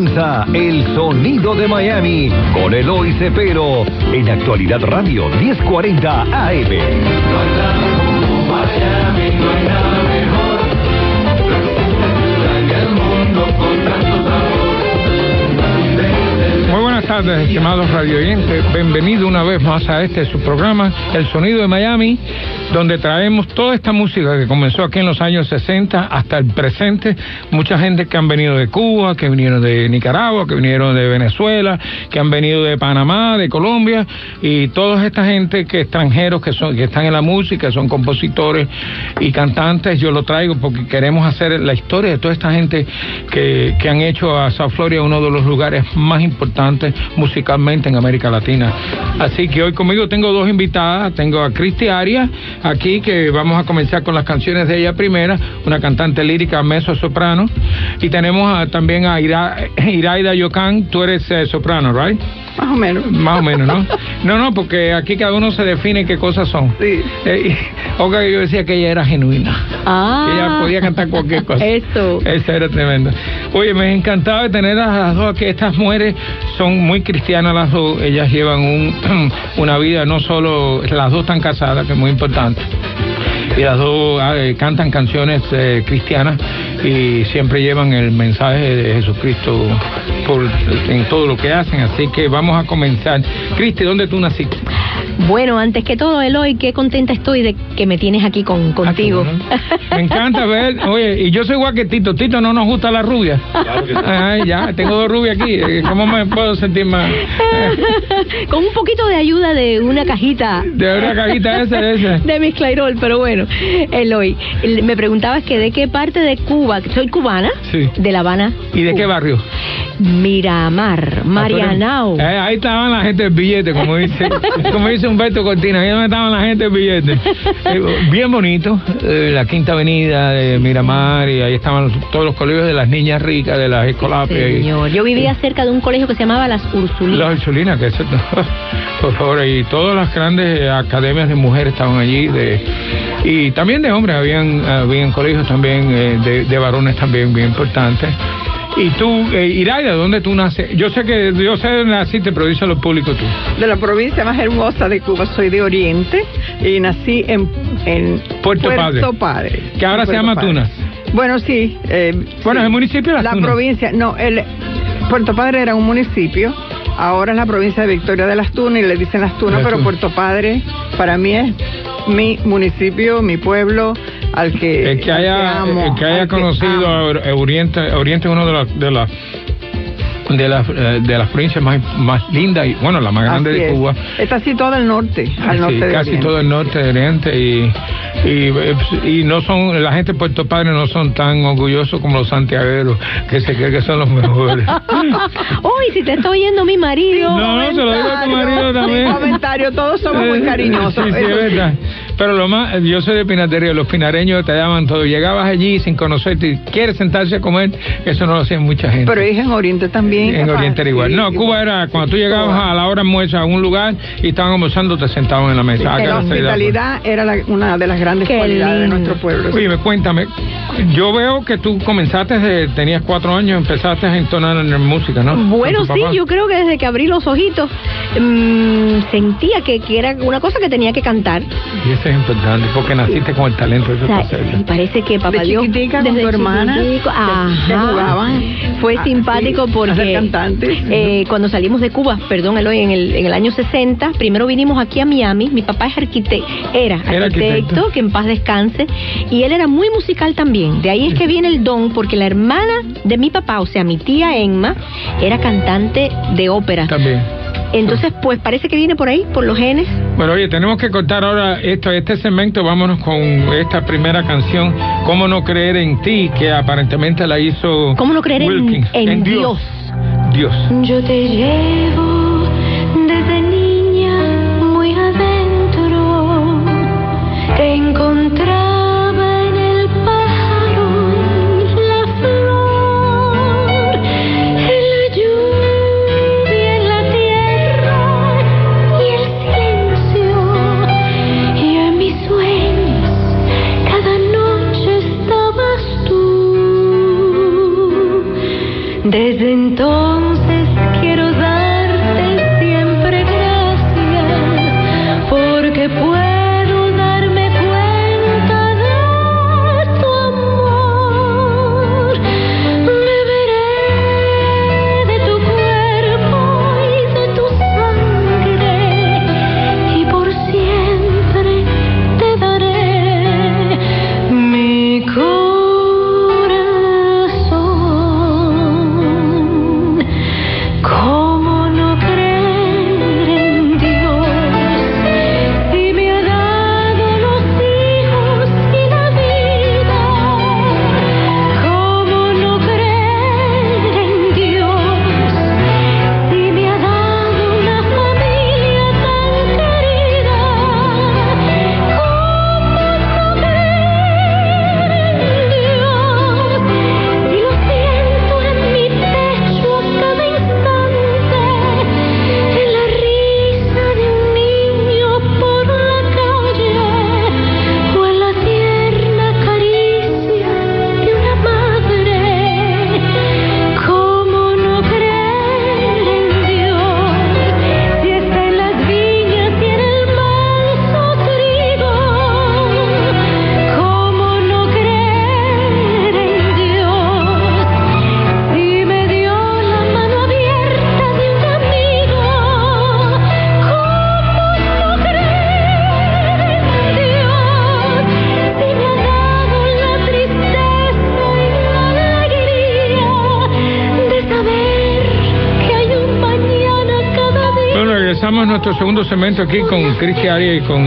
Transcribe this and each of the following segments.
El sonido de Miami con Eloy Cepero en Actualidad Radio 1040 AM. Muy buenas tardes, estimados radioyentes. Bienvenido una vez más a este su programa, El Sonido de Miami, donde traemos toda esta música que comenzó aquí en los años 60 hasta el presente. Mucha gente que han venido de Cuba, que vinieron de Nicaragua, que vinieron de Venezuela, que han venido de Panamá, de Colombia, y toda esta gente que extranjeros que, son, que están en la música, son compositores y cantantes. Yo lo traigo porque queremos hacer la historia de toda esta gente que, que han hecho a South Florida uno de los lugares más importantes musicalmente en América Latina. Así que hoy conmigo tengo dos invitadas. Tengo a Cristi Arias aquí, que vamos a comenzar con las canciones de ella primera, una cantante lírica mezzo soprano. Y tenemos a- también a Ira, Iraida Yocan, tú eres eh, soprano, ¿right? Más o menos. Más o menos, ¿no? No, no, porque aquí cada uno se define qué cosas son. Sí. Eh, Olga, yo decía que ella era genuina. Ah. Que ella podía cantar cualquier cosa. Eso. Esa era tremenda. Oye, me encantaba de tener a las dos aquí. Estas mujeres son muy cristianas las dos. Ellas llevan un, una vida, no solo, las dos están casadas, que es muy importante. Y las dos ah, eh, cantan canciones eh, cristianas y siempre llevan el mensaje de Jesucristo por, en todo lo que hacen. Así que vamos a comenzar. Cristi, ¿dónde tú naciste? Bueno, antes que todo, Eloy, qué contenta estoy de que me tienes aquí con, contigo. Ah, bueno. Me encanta ver, oye, y yo soy igual que Tito. Tito no nos gusta la rubia. Ay, ya, tengo dos rubias aquí. eh, ¿Cómo me puedo sentir más? con un poquito de ayuda de una cajita. De una cajita esa, esa. De mis Clairol, pero bueno, Eloy, el- me preguntabas que de qué parte de Cuba, soy cubana, Sí. de La Habana. ¿Y de qué barrio? Miramar, Marianao. Eh, ahí estaban la gente del billete, como dice, como dice Humberto Cortina, ahí estaban la gente del billete. Eh, bien bonito, eh, la Quinta Avenida de Miramar, y ahí estaban todos los colegios de las niñas ricas, de las escolapias. Señor, yo vivía cerca de un colegio que se llamaba Las Ursulinas. Las Ursulinas, que eso, por favor, y todas las grandes academias de mujeres estaban allí, de, y también de hombres, habían, habían colegios también eh, de, de varones también bien importantes. Y tú, eh, Iraida, ¿dónde tú naces? Yo sé que, yo sé dónde naciste, pero díselo al público tú. De la provincia más hermosa de Cuba, soy de Oriente y nací en, en Puerto Padre. Padre. Que ahora se Puerto llama Padre. Tunas. Bueno, sí. eh, Bueno, sí. el municipio de La Tunas. provincia, no, el Puerto Padre era un municipio, ahora es la provincia de Victoria de las Tunas y le dicen las Tunas, pero. Puerto Padre para mí es mi municipio, mi pueblo, al que, El que al haya, amo, el que haya conocido a Or- a Oriente, Oriente es una de de las de las eh, de las provincias más, más lindas y bueno la más grande Así de es. Cuba Está así todo el norte, al Sí, norte casi todo el norte de Oriente y, y, y no son la gente de Puerto Padre no son tan orgullosos como los santiagueros que se creen que son los mejores Uy, si te está oyendo mi marido. no no se lo digo a tu marido también Sin comentario, todos somos muy Eh, cariñosos. sí, sí, es Eso sí. verdad. Pero lo más, yo soy de Pinatería, los pinareños te llaman todo. Llegabas allí sin conocerte y quieres sentarse a comer, eso no lo hacía mucha gente. Pero es en Oriente también. En capaz, Oriente era igual. sí, No, Cuba era cuando tú llegabas Cuba. a la hora almuerzo a un lugar y estaban almorzando, te sentaban en la mesa. Que La hospitalidad era la- una de las grandes Qué cualidades de nuestro pueblo. Oye, cuéntame, yo veo que tú comenzaste, desde- tenías cuatro años, empezaste a entonar en música, ¿no? Bueno, sí, yo creo que desde que abrí los ojitos mm, sentía que, que era una cosa que tenía que cantar. Y es importante, porque naciste con el talento, eso O sea, y parece que papá De Dios desde tu hermana, ajá, jugaban. fue Ah, simpático porque eh, cuando salimos de Cuba, perdón Eloy, en el, en el año 60, primero vinimos aquí a Miami, mi papá es arquitecto, era Era arquitecto, arquitecto. que en paz descanse, y él era muy musical también, de ahí es que viene el don, porque la hermana de mi papá, o sea, mi tía Emma, era cantante de ópera. También. Entonces, pues parece que viene por ahí, por los genes. Bueno, oye, tenemos que cortar ahora esto, este segmento. Vámonos con esta primera canción, ¿Cómo no creer en ti? Que aparentemente la hizo. ¿Cómo no creer en- en Dios? Dios. Yo te llevo Desde entonces nuestro segundo segmento aquí con Cristi Arias y con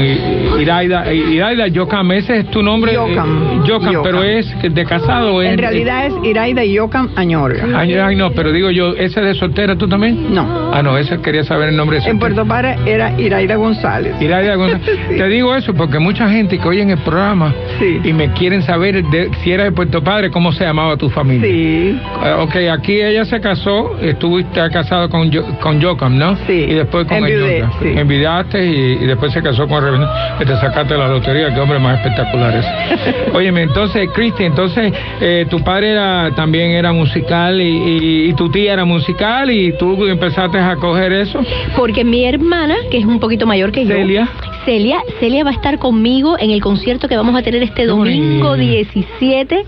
Iraida. Iraida Yocam, ese es tu nombre. Yocam. Eh, Yocam, pero es de casado es. En realidad es Iraida Yocam Añorga. Ay, ay, no, pero digo yo, ¿ese de soltera tú también? No. Ah, no, ese quería saber el nombre de En. Puerto Padre era Iraida González. Iraida González. Sí. Te digo eso porque mucha gente que oye en el programa Sí. y me quieren saber de- si era de Puerto Padre, cómo se llamaba tu familia. Sí. Eh, ok, aquí ella se casó, estuviste casado con, Yo- con Yocam, ¿no? Sí. Y después con Añorga. sí. Envidiaste y, y después se casó con que te sacaste la lotería, qué hombre más espectacular es. Óyeme, entonces, Cristi, entonces, eh, tu padre era, también era musical y, y- y tu tía era musical y tú empezaste a coger eso. Porque mi hermana, que es un poquito mayor que yo, Celia. Celia, Celia va a estar conmigo en el concierto que vamos a tener este domingo bonito. 17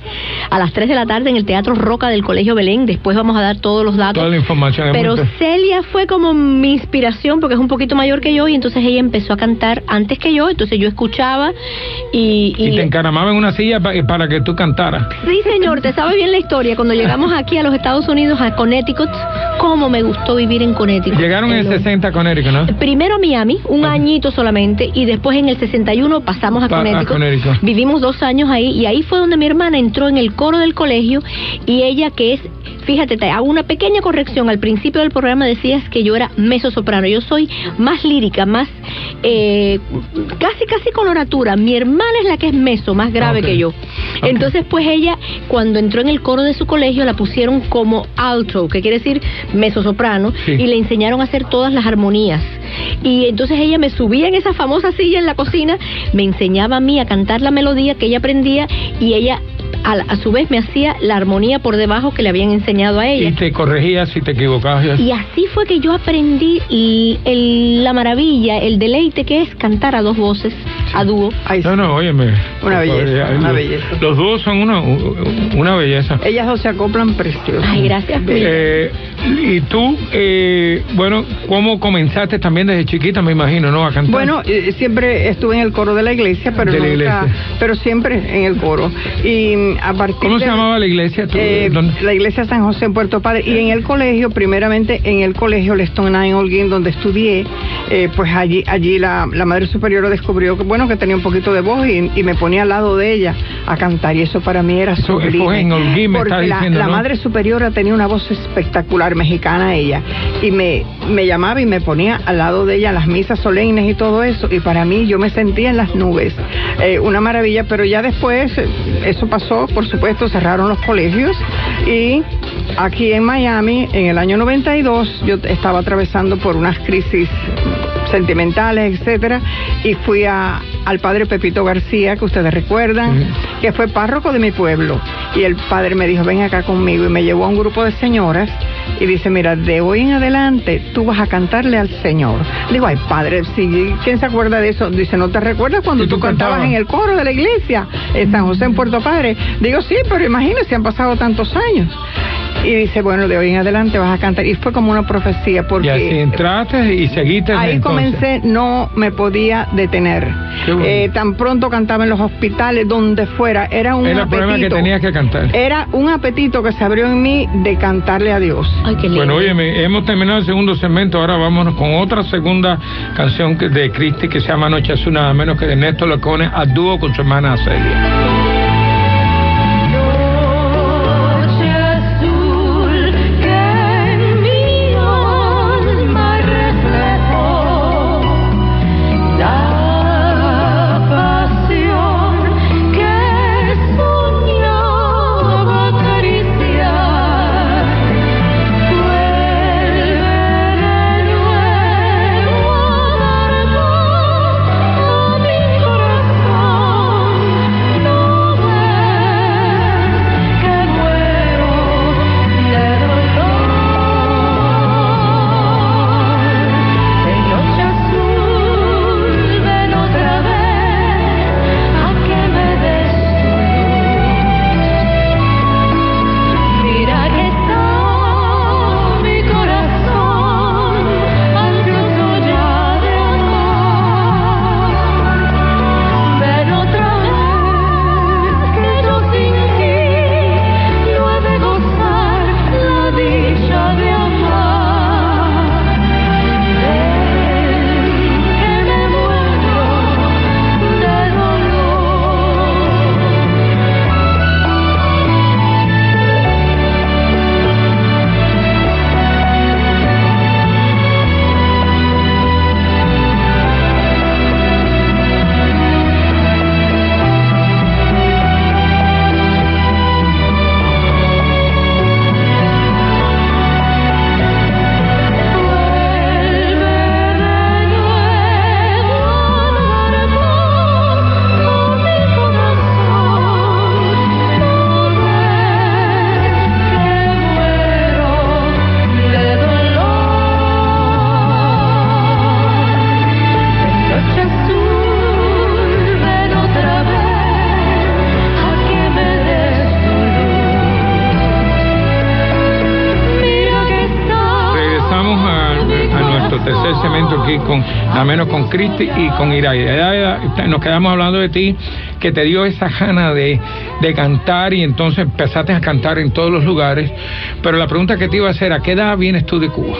a las 3 de la tarde en el Teatro Roca del Colegio Belén. Después vamos a dar todos los datos. Toda la información. Pero muy- Celia fue como mi inspiración porque es un poquito mayor que yo y entonces ella empezó a cantar antes que yo, entonces yo escuchaba y... y te encaramaba en una silla pa- para que tú cantaras. Sí, señor, te sabe bien la historia. Cuando llegamos aquí a los Estados Unidos, a Connecticut, cómo me gustó vivir en Connecticut. Llegaron en el Hello. 60 con Erika, ¿no? Primero a Miami, un añito solamente, y después en el 61 pasamos a Pa- a Connecticut. Connecticut. Vivimos dos años ahí, y ahí fue donde mi hermana entró en el coro del colegio, y ella que es, fíjate, te hago una pequeña corrección. Al principio del programa decías que yo era mezzo soprano. Yo soy más lírica, más, eh, casi, casi coloratura. Mi hermana es la que es mezzo, más grave que yo. Entonces, pues ella, cuando entró en el coro de su colegio, la pusieron como alto, que quiere decir mezzo soprano, Sí. y le enseñaron a hacer todas las armonías. Y entonces ella me subía en esa famosa silla en la cocina, me enseñaba a mí a cantar la melodía que ella aprendía y ella a, a su vez me hacía la armonía por debajo que le habían enseñado a Y ella. te corregías si te equivocabas. Y así fue que yo aprendí y el- la maravilla, el deleite que es cantar a dos voces, a dúo. Ay, No, no, óyeme. Una belleza, una Los- belleza. Los dúos son una, una belleza. Ellas dos se acoplan precioso. Ay, gracias. Eh, y tú, eh, bueno, ¿cómo comenzaste también desde chiquita, me imagino, no? A cantar. Bueno, eh, siempre estuve en el coro de la iglesia, pero De la nunca, iglesia. pero siempre en el coro. Y a partir ¿Cómo se de- llamaba la iglesia? tú? Eh, la iglesia San José en Puerto Padre y en el colegio, primeramente en el colegio Leston Nine Holguín donde estudié, eh, pues allí allí la, la madre superiora descubrió que bueno que tenía un poquito de voz y, y me ponía al lado de ella a cantar y eso para mí era Eso sublime. en Holguín, me porque la, diciendo, la ¿no? madre superiora tenía una voz espectacular mexicana ella y me, me llamaba y me ponía al lado de ella en las misas solemnes y todo eso y para mí yo me sentía en las nubes Eh, una maravilla pero ya después eso pasó por supuesto cerraron los colegios y aquí en Miami, en el año 92, yo estaba atravesando por unas crisis sentimentales, etcétera, y fui a, al padre Pepito García, que ustedes recuerdan, que fue párroco de mi pueblo. Y el padre me dijo, ven acá conmigo, y me llevó a un grupo de señoras y dice, mira, de hoy en adelante tú vas a cantarle al Señor. Digo, ay padre, sí, ¿quién se acuerda de eso? Dice, ¿no te recuerdas cuando tú cantabas cantabas. en el coro de la iglesia en San José, en Puerto Padre? Digo, sí, pero imagínese, han pasado tantos años. Y dice, bueno, de hoy en adelante vas a cantar. Y fue como una profecía, porque y así entraste y seguiste Ahí entonces. comencé, no me podía detener. Bueno. Eh, tan pronto cantaba en los hospitales, donde fuera, era un Era problema que apetito. tenías que cantar. Era un apetito que se abrió en mí de cantarle a Dios. Ay, qué lindo. Bueno, oye, hemos terminado el segundo segmento, ahora vámonos con otra segunda canción que- de Cristi que se llama Noche Azul, nada menos que de Néstor Lacone a dúo con su hermana Celia. Nada menos con Cristi y con. Iraya, Nos quedamos hablando de ti, que te dio esa gana de, de cantar y entonces empezaste a cantar en todos los lugares. Pero la pregunta que te iba a hacer, ¿a qué edad vienes tú de Cuba?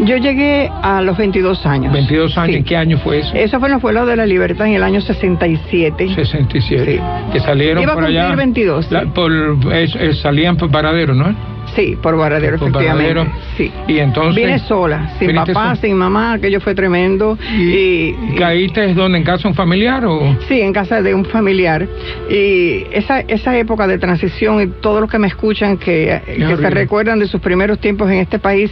Yo llegué a los 22 años. 22 años, Sí. ¿en qué año fue eso? Eso fue en los vuelos de la libertad en el año 67. 67. Sí. Que salieron Iba a por allá. cumplir 22, la- por, es- es- salían por Paradero, ¿no? Sí, por Varadero, efectivamente. Sí. Y entonces. Vine sola, sin papá, sin mamá, aquello fue tremendo. ¿Y, Y, caíste es donde en casa de un familiar o.? Sí, en casa de un familiar. Y esa, esa época de transición y todos los que me escuchan que, que se recuerdan de sus primeros tiempos en este país,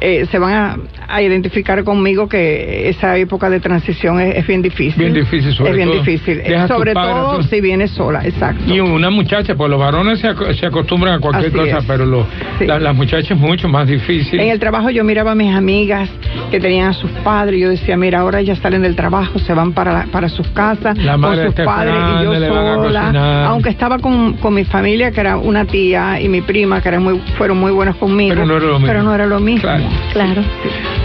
eh, se van a, a identificar conmigo que esa época de transición es, es bien difícil. Bien difícil, sobre Es bien todo. difícil. Dejas sobre padre, todo si vienes sola, exacto. Y una muchacha, pues los varones se, ac- se acostumbran a cualquier Así cosa, es. pero los- Sí. la- las muchachas es mucho más difícil. En el trabajo yo miraba a mis amigas que tenían a sus padres y yo decía, mira, ahora ellas salen del trabajo, se van para, la- para sus casas La con madre sus está padres y yo sola. Aunque estaba con, con mi familia, que era una tía y mi prima, que eran muy, fueron muy buenos conmigo. Pero no era lo mismo. Pero no era lo mismo. Claro. Claro.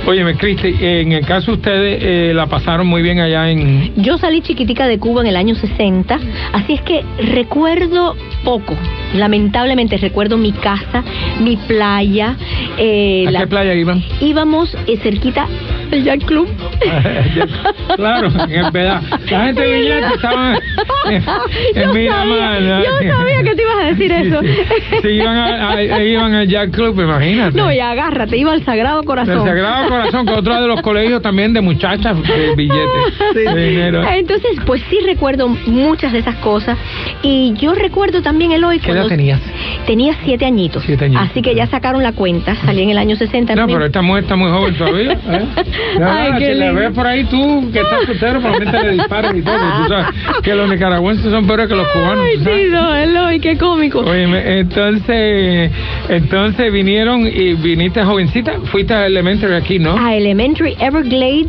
Óyeme, Cristi, en el caso de ustedes eh, la pasaron muy bien allá en... Yo salí chiquitica de Cuba en el año 60, así es que recuerdo poco. Lamentablemente recuerdo mi casa, mi playa. eh, ¿A la- qué playa iban? íbamos eh, cerquita El Yacht Club. claro, en verdad. La gente de Villante estaba en, en yo Miramar, sabía, ¿no? yo sabía que te ibas a decir Sí, eso. sí. Sí, iban, a, a- iban al Jack Club, imagínate. No, y agárrate, iba al Sagrado Corazón. Del Sagrado Corazón, que otro de los colegios también de muchachas de billetes de dinero. Entonces, pues sí recuerdo muchas de esas cosas. Y yo recuerdo también, Eloy, ¿Qué edad tenías? tenía siete añitos. Siete añitos. Así que ya sacaron la cuenta, salí en el año 60. No, pero esta mujer está muy joven todavía. ¿eh? Ay, No, qué si la ves por ahí tú, que estás soltero, probablemente le dispares y todo. Tú sabes que los nicaragüenses son peores que los cubanos. Ay, ¿tú sabes? sí, no, Eloy, qué cómico. Oye, entonces, entonces vinieron y viniste jovencita, fuiste a Elementary aquí, ¿no? a Elementary Everglades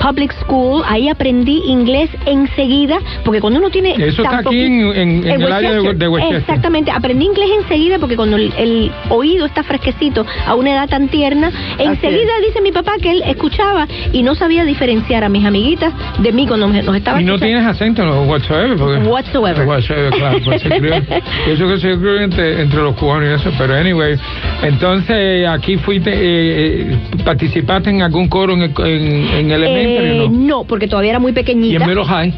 Public School, ahí aprendí inglés enseguida, porque cuando uno tiene... Eso está aquí en- poqui- en- en el área de- de Westchester. Exactamente, aprendí inglés enseguida porque cuando el, el oído está fresquecito a una edad tan tierna, enseguida dice mi papá que él escuchaba y no sabía diferenciar a mis amiguitas de mí cuando nos estaba Y no escuchando. tienes acento no, whatsoever. Porque, Whatsoever. Whatsoever, claro. Pues se crió, eso que se crió entre, entre los cubanos y eso. Pero anyway, entonces aquí fuiste, eh, eh, participaste en algún coro en, el- en, en Elementary, Eh, ¿o ¿no? no, porque todavía era muy Y pequeñita. en Middle High.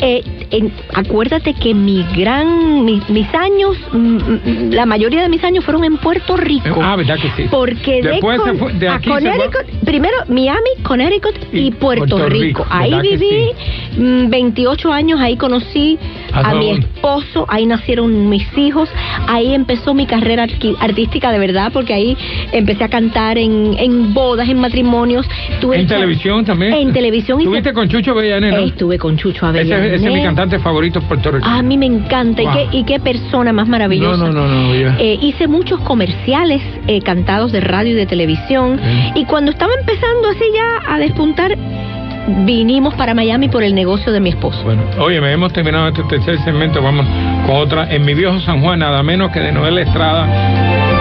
Eh, en- acuérdate que mi gran, mi- mis años, mm, mm, la mayoría de mis años fueron en Puerto Rico. Ah, ¿verdad que sí? Porque de, Después se Con- fue- de a aquí se fue- Connecticut, primero Miami, Connecticut y, Y Puerto, Puerto Rico. Rico, Ahí ¿verdad que viví mm, 28 años, ahí conocí A a, mi esposo, ahí nacieron mis hijos, ahí empezó mi carrera artística de verdad, porque ahí empecé a cantar en, en bodas, en matrimonios. Tuve En televisión también. En televisión. Estuviste con Chucho Bellané, ¿no? Estuve con Chucho Ese, Avellané. ese es mi cantante favorito en Puerto Rico. A mí me encanta. Wow. ¿Y, qué, y qué persona más maravillosa. No, no, no, no. Eh, hice muchos comerciales eh, cantados de radio y de televisión. Y cuando estaba empezando así ya a despuntar, vinimos para Miami por el negocio de mi esposo. Bueno, oye, hemos terminado este tercer segmento, vamos con otra. En mi viejo San Juan, nada menos que de Noel Estrada.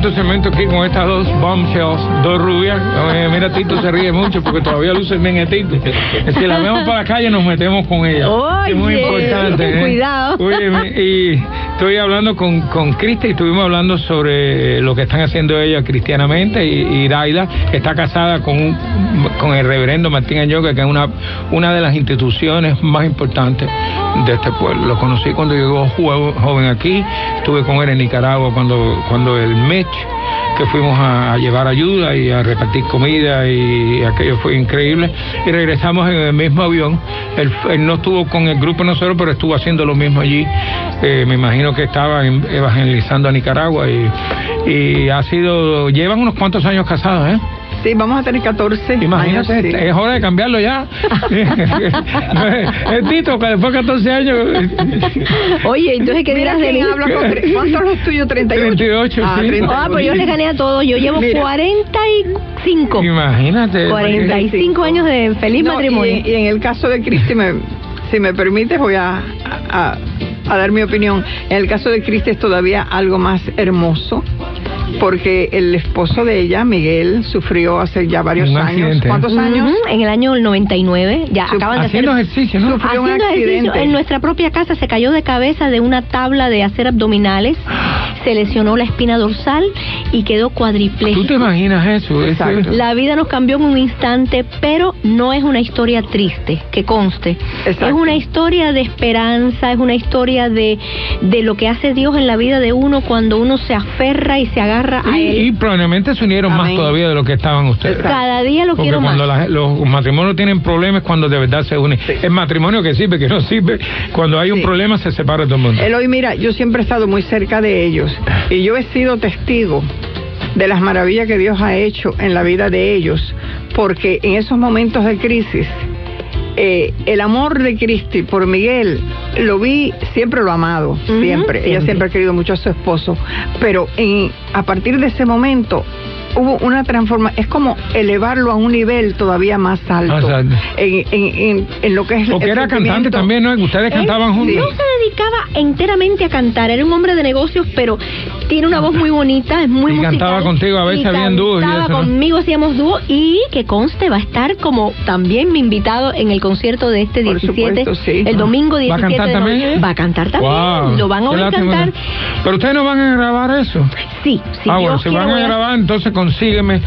Cuarto segmento aquí con estas dos bombshells, dos rubias. Oye, mira, Tito se ríe mucho porque todavía luce bien a Tito. Si la vemos por la calle nos metemos con ella. es muy Oye, importante. ¿eh? cuidado. Oye, y estoy hablando con, con Cristi y estuvimos hablando sobre lo que están haciendo ella cristianamente y, y Daida está casada con, un- con el reverendo Martín Añoca, que es una, una de las instituciones más importantes de este pueblo. Lo conocí cuando llegó jo- joven aquí, estuve con él en Nicaragua cuando, cuando el Mitch, que fuimos a, llevar ayuda y a repartir comida y aquello fue increíble. Y regresamos en el mismo avión. Él, no estuvo con el grupo nosotros, pero estuvo haciendo lo mismo allí. Eh, me imagino que estaba evangelizando a Nicaragua y, y ha sido, llevan unos cuantos años casados, ¿eh? Sí, vamos a tener 14 Imagínate, años. sí. es hora de cambiarlo ya. Es, Tito, que después de 14 años. Oye, entonces, ¿qué dirás de mí? habla con tre- ¿Cuántos los tuyos? 38. 38, ah, sí. 38. Ah, pues yo les gané a todos. Yo llevo Mira. 45. Imagínate. 45 años de feliz No, matrimonio. Y, y en el caso de Cristi, me- si me permites, voy a, a- a dar mi opinión. En el caso de Cristi es todavía algo más hermoso. Porque el esposo de ella, Miguel, sufrió hace ya varios Un años. accidente. ¿Cuántos años? En el año 99, ya Su- acaban de hacer ejercicio, ¿no? Sufrió un Haciendo ejercicio en nuestra propia casa se cayó de cabeza de una tabla de hacer abdominales, se lesionó la espina dorsal y quedó ¿Tú cuadripléjico. te imaginas eso? Exacto. La vida nos cambió en un instante, pero no es una historia triste, que conste. Exacto. Es una historia de esperanza, es una historia de, de lo que hace Dios en la vida de uno cuando uno se aferra y se agarra a Y, y Él. probablemente se unieron más todavía de lo que estaban ustedes. Exacto. Cada día lo Porque quiero más. cuando la- los matrimonios tienen problemas, cuando de verdad se unen. El matrimonio que sirve, que no sirve. Cuando hay un Sí. problema, se separa todo el mundo. Eloy, mira, yo siempre he estado muy cerca de ellos y yo he sido testigo de las maravillas que Dios ha hecho en la vida de ellos, porque en esos momentos de crisis, eh, el amor de Cristi por Miguel lo vi, siempre lo ha amado, siempre. Ella siempre. siempre ha querido mucho a su esposo, pero en, a partir de ese momento hubo una transformación, es como elevarlo a un nivel todavía más alto, Más alto. En, en, en, en lo que es Porque el era cantante también, ¿no? Ustedes Él cantaban juntos. No se dedicaba enteramente a cantar, era un hombre de negocios, pero tiene una voz muy bonita, es muy Y musical. cantaba contigo, a veces Y habían dúos y cantaba eso, ¿no? conmigo, hacíamos dúo y que conste, va a estar como también mi invitado en el concierto de este Por 17, supuesto, sí. el domingo ¿Va a 17 cantar de también? Va a cantar también, Wow. lo van a oír cantar. Pero ustedes no van a grabar eso. Sí, sí. ah, bueno, si van a- grabar, entonces consígueme.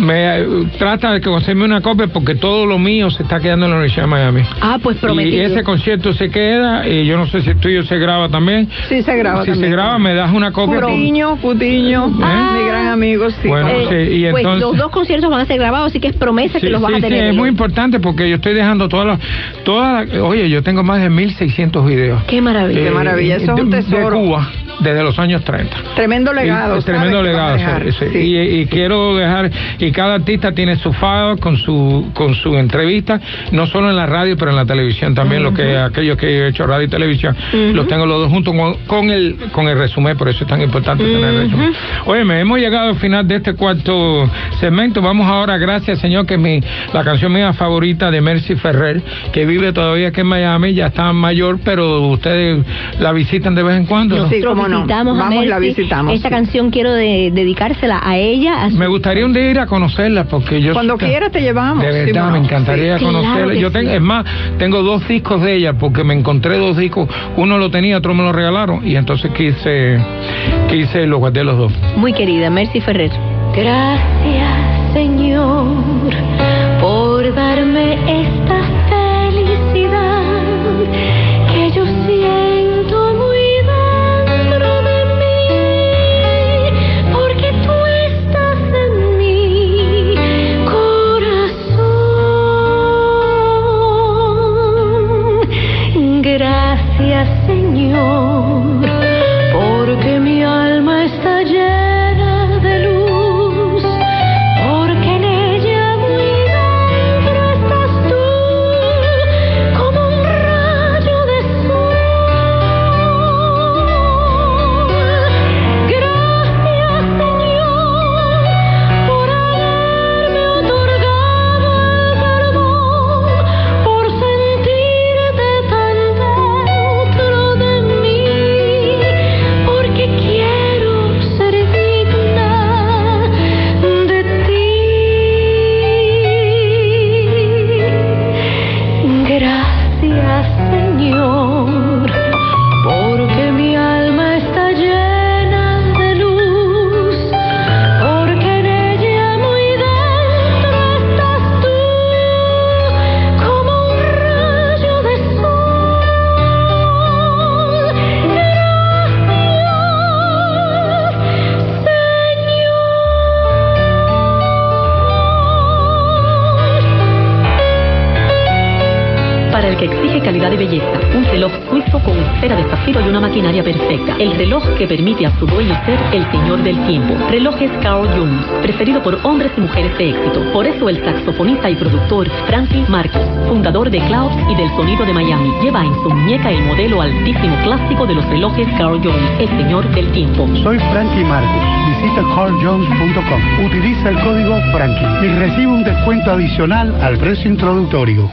Me, eh, trata de que conseguirme una copia porque todo lo mío se está quedando en la Universidad de Miami. Ah, pues Y prometido. ese concierto se queda, y yo no sé si el tuyo se graba también. Sí, se graba si también. se graba, me das una copia. Putiño, Putiño, Ah. mi gran amigo, sí. Bueno, sí, y pues entonces- los dos conciertos van a ser grabados, así que es promesa Sí, que los vas sí, a sí, tener. es Eloy. muy importante porque yo estoy dejando todas las... Todas las- oye, yo tengo más de 1.600 videos. Qué maravilla. Qué maravilla, eso es un de- De tesoro. Cuba, desde los años 30. Tremendo legado. Y- tremendo legado. dejar. sí, sí. Y, y quiero dejar, y cada artista tiene su file con su con su entrevista, no solo en la radio, pero en la televisión también, lo que aquellos que he hecho radio y televisión, los tengo los dos juntos con, con el con el resumen, por eso es tan importante tener el resumen. Oye, me hemos llegado al final de este cuarto segmento. Vamos ahora, gracias Señor, que es mi, la canción mía favorita de Mercy Ferrer, que vive todavía aquí en Miami, ya está mayor, pero ustedes la visitan de vez en cuando. ¿no? Sí, cómo no. visitamos a Vamos y la Mercy. visitamos, Esta sí. canción quiero de- dedicársela a ella. A su- Me gustaría un día ir a conocerla porque yo Cuando quieras te llevamos. De verdad, me encantaría Sí, conocerla. claro yo tengo, sí. es más, tengo dos discos de ella porque me encontré dos discos. Uno lo tenía, otro me lo regalaron y entonces quise, quise los guardé los dos. Muy querida, Mercy Ferrer. Gracias, Señor, por darme esta que permite a su dueño ser el señor del tiempo. Relojes Carl Jones, preferido por hombres y mujeres de éxito. Por eso el saxofonista y productor Franklin Marcos, fundador de Clouds y del sonido de Miami, lleva en su muñeca el modelo altísimo clásico de los relojes Carl Jones, el señor del tiempo. Soy Frankie Marcos. Visita carljones.com. Utiliza el código Frankie y recibe un descuento adicional al precio introductorio.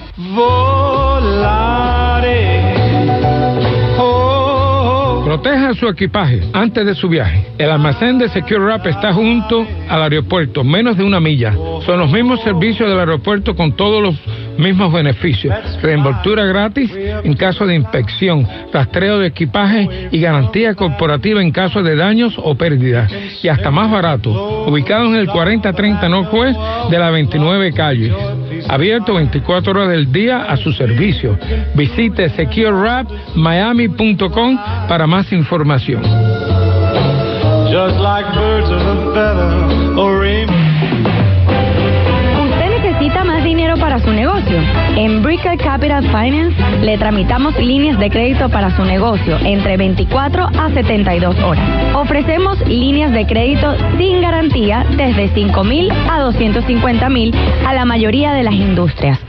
Proteja su equipaje antes de su viaje. El almacén de Secure Wrap está junto al aeropuerto, menos de una milla. Son los mismos servicios del aeropuerto con todos los mismos beneficios. Reemboltura gratis en caso de inspección, rastreo de equipaje y garantía corporativa en caso de daños o pérdidas. Y hasta más barato. Ubicado en el 4030 Northwest de la 29 calle. Abierto 24 horas del día a su servicio. Visite securewrapmiami.com para más información. Dinero para su negocio. En Bricker Capital Finance le tramitamos líneas de crédito para su negocio entre 24 a 72 horas. Ofrecemos líneas de crédito sin garantía desde 5 mil a 250 mil a la mayoría de las industrias.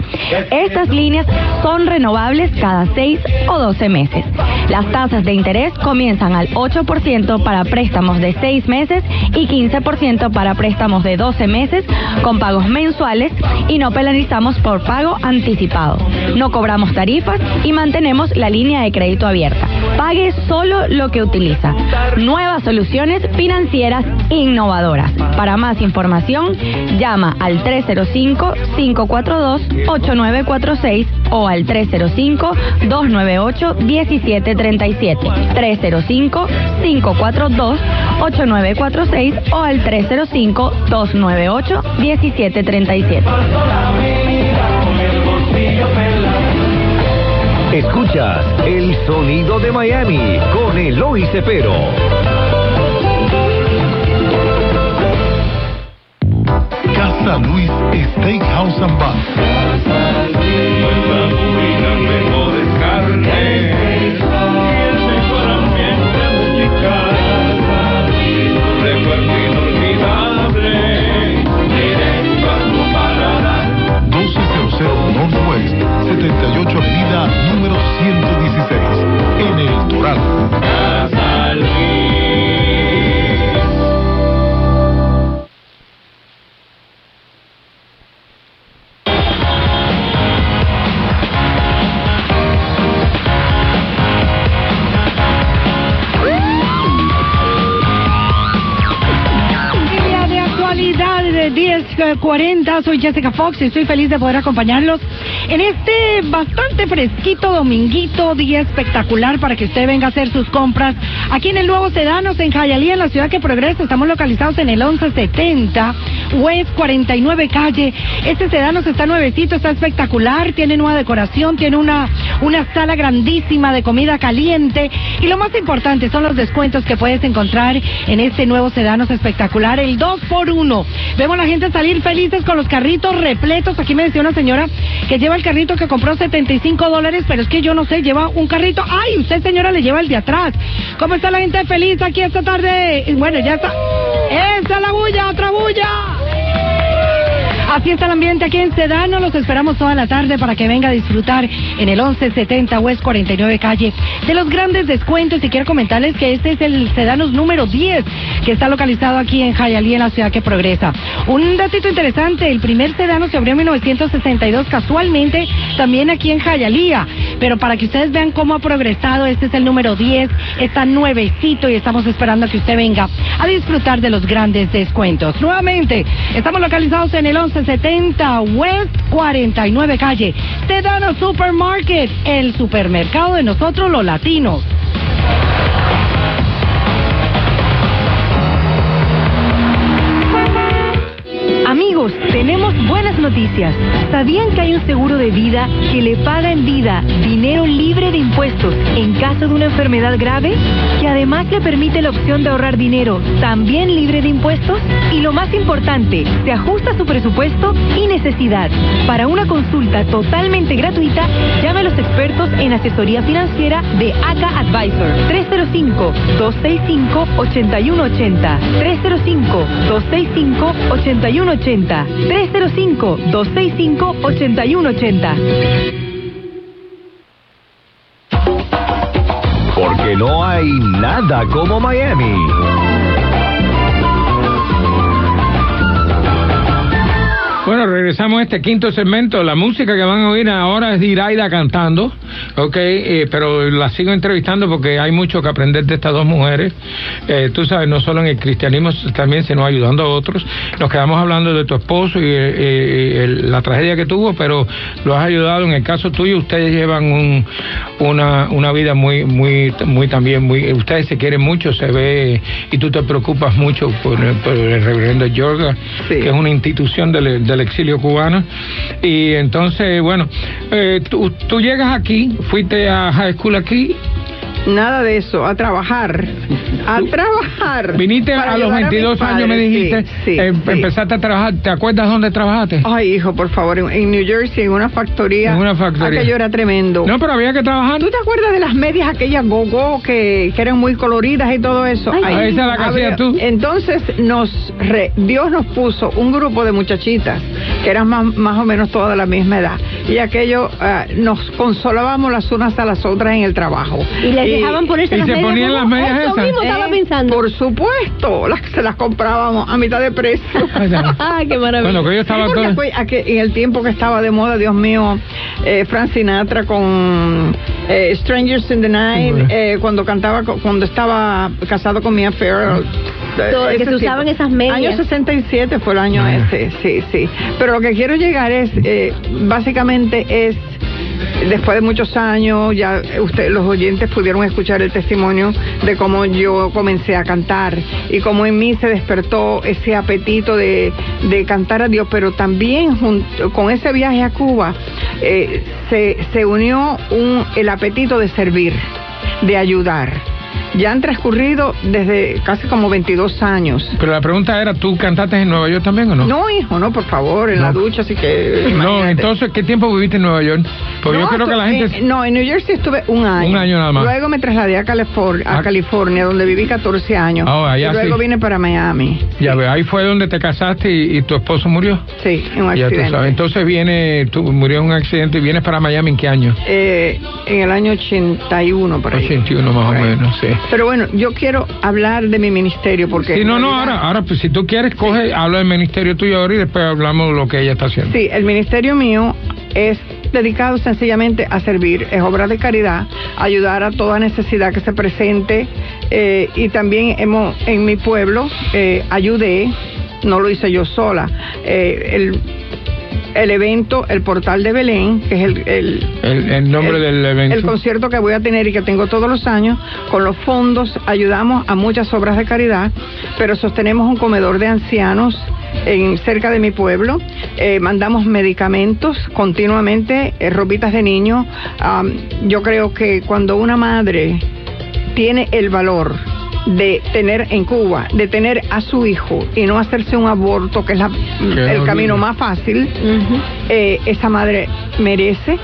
Estas líneas son renovables cada 6 o 12 meses. Las tasas de interés comienzan al 8% para préstamos de 6 meses y 15% para préstamos de 12 meses con pagos mensuales y no penalizamos por pago anticipado. No cobramos tarifas y mantenemos la línea de crédito abierta. Pague solo lo que utiliza. Nuevas soluciones financieras innovadoras. Para más información, llama al 305-542-8946 o al 305-298-1737. 305-542-8946 o al 305-298-1737. Escuchas el sonido de Miami con Eloy Cepero. Casa Luis Steakhouse and Bar. Northwest, 78 Avenida número 116, en El Doral. 10.40, soy Jessica Fox y estoy feliz de poder acompañarlos en este bastante fresquito dominguito, día espectacular para que usted venga a hacer sus compras aquí en el nuevo Sedanos en Jayalía, en la ciudad que progresa. Estamos localizados en el 1170 West 49 calle. Este Sedanos está nuevecito, está espectacular, tiene nueva decoración, tiene una, una sala grandísima de comida caliente y lo más importante son los descuentos que puedes encontrar en este nuevo Sedanos espectacular, el 2 por 1 Vemos la gente salir felices con los carritos repletos. Aquí me decía una señora que lleva el carrito que compró 75 dólares, pero es que yo no sé, lleva un carrito. ¡Ay, usted señora le lleva el de atrás! ¿Cómo está la gente feliz aquí esta tarde? Bueno, ya está. ¡Esa es la bulla, otra bulla! Así está el ambiente aquí en Sedano. Los esperamos toda la tarde para que venga a disfrutar en el 1170 West 49 Calle de los grandes descuentos. Y quiero comentarles que este es el Sedanos número 10 que está localizado aquí en Hialeah, en la ciudad que progresa. Un datito interesante: el primer Sedano se abrió en 1962, casualmente también aquí en Hialeah. Pero para que ustedes vean cómo ha progresado, este es el número 10, está nuevecito y estamos esperando que usted venga a disfrutar de los grandes descuentos. Nuevamente, estamos localizados en el 1170 West 49 Calle, Sedano Supermarket, el supermercado de nosotros los latinos. Tenemos buenas noticias. ¿Sabían que hay un seguro de vida que le paga en vida dinero libre de impuestos en caso de una enfermedad grave? Que además le permite la opción de ahorrar dinero también libre de impuestos? Y lo más importante, se ajusta a su presupuesto y necesidad. Para una consulta totalmente gratuita, llame a los expertos en asesoría financiera de ACA Advisor. 305-265-8180. 305-265-8180. 305-265-8180. Porque no hay nada como Miami. Bueno, regresamos a este quinto segmento. La música que van a oír ahora es de Iraida cantando, ok, eh, pero la sigo entrevistando porque hay mucho que aprender de estas dos mujeres. Eh, tú sabes, no solo en el cristianismo también, sino ayudando a otros. Nos quedamos hablando de tu esposo y eh, eh, el- la tragedia que tuvo, pero lo has ayudado. En el caso tuyo, ustedes llevan un- una, una vida muy, muy, muy también, muy. Ustedes se quieren mucho, se ve, y tú te preocupas mucho por, por el reverendo Yorga, que es una institución del, del exilio cubano. Y entonces, bueno, eh, tú, tú llegas aquí, fuiste a high school aquí. Nada de eso, a trabajar. A trabajar. Viniste a los ayudar mis 22 años, me dijiste, sí, sí, eh, sí. empezaste a trabajar. ¿Te acuerdas dónde trabajaste? Ay, hijo, por favor, en, en New Jersey, en una factoría. En una factoría. Aquello era tremendo. No, pero había que trabajar. ¿Tú te acuerdas de las medias aquellas go-go que, que eran muy coloridas y todo eso? Ay, Ah, esa es la que había- hacías tú. Entonces, nos re- Dios nos puso un grupo de muchachitas que eran más, más o menos todas de la misma edad. Y aquello, ah, nos consolábamos las unas a las otras en el trabajo. Y les dejaban ponerse las medias como- Eso mismo estaba pensando. Por supuesto, las, se las comprábamos a mitad de precio. Ah, qué maravilla. Bueno, que yo estaba todo- fue a que en el tiempo que estaba de moda, Dios mío, eh, Frank Sinatra con eh, Strangers in the Night, eh, cuando cantaba, co- cuando estaba casado con Mia Farrow. eh, Todo, que se usaban tiempo. esas medias. Año 67 fue el año ese, sí, sí. Pero lo que quiero llegar es, eh, básicamente es después de muchos años, ya los oyentes pudieron escuchar el testimonio de cómo yo comencé a cantar y cómo en mí se despertó ese apetito de, cantar a Dios, pero también junto con ese viaje a Cuba eh, se, unió un, el apetito de servir, de ayudar. Ya han transcurrido desde casi como 22 años. Pero la pregunta era, ¿tú cantaste en Nueva York también o no? No, hijo, no, por favor, en la ducha, así que... No, entonces, ¿qué tiempo viviste en Nueva York? Porque yo No, creo que la gente... en- no, en New Jersey estuve un año. Un año nada más. Luego me trasladé a, Califor- a Ah. California, donde viví 14 años. Ah, allá y luego sí. vine para Miami. Ya ve, ahí fue donde te casaste y, y tu esposo murió. Sí, en un Ya tú accidente. sabes. Entonces viene, tú murió en un accidente y vienes para Miami en qué año? Eh, en el año 81, por ahí. 81 más o menos, sí. Pero bueno, yo quiero hablar de mi ministerio porque... Sí, no, no, ahora, ahora, pues si tú quieres, coge, habla del ministerio tuyo ahora y después hablamos de lo que ella está haciendo. Sí, el ministerio mío es dedicado sencillamente a servir, es obra de caridad, ayudar a toda necesidad que se presente eh, y también hemos en mi pueblo eh, ayudé, no lo hice yo sola, eh, el, el evento, el portal de Belén, que es el, el El, el nombre el- del evento. El concierto que voy a tener y que tengo todos los años, con los fondos ayudamos a muchas obras de caridad, pero sostenemos un comedor de ancianos en cerca de mi pueblo, eh, mandamos medicamentos continuamente, eh, ropitas de niños. Am, yo creo que cuando una madre tiene el valor de tener en Cuba, de tener a su hijo y no hacerse un aborto, que es la- el horrible. camino más fácil, eh, esa madre merece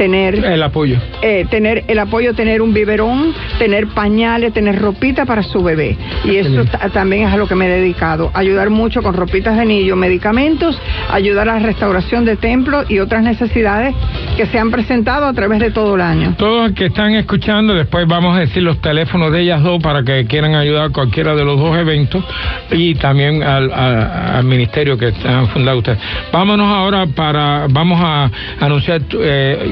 tener El apoyo. eh, tener el apoyo, tener un biberón, tener pañales, tener ropita para su bebé. Y eso ta- también es a lo que me he dedicado. Ayudar mucho con ropitas de niño, medicamentos, ayudar a la restauración de templos y otras necesidades que se han presentado a través de todo el año. Todos los que están escuchando, después vamos a decir los teléfonos de ellas dos para que quieran ayudar a cualquiera de los dos eventos y también al, a- al ministerio que han fundado ustedes. Vámonos ahora para, vamos a anunciar, eh,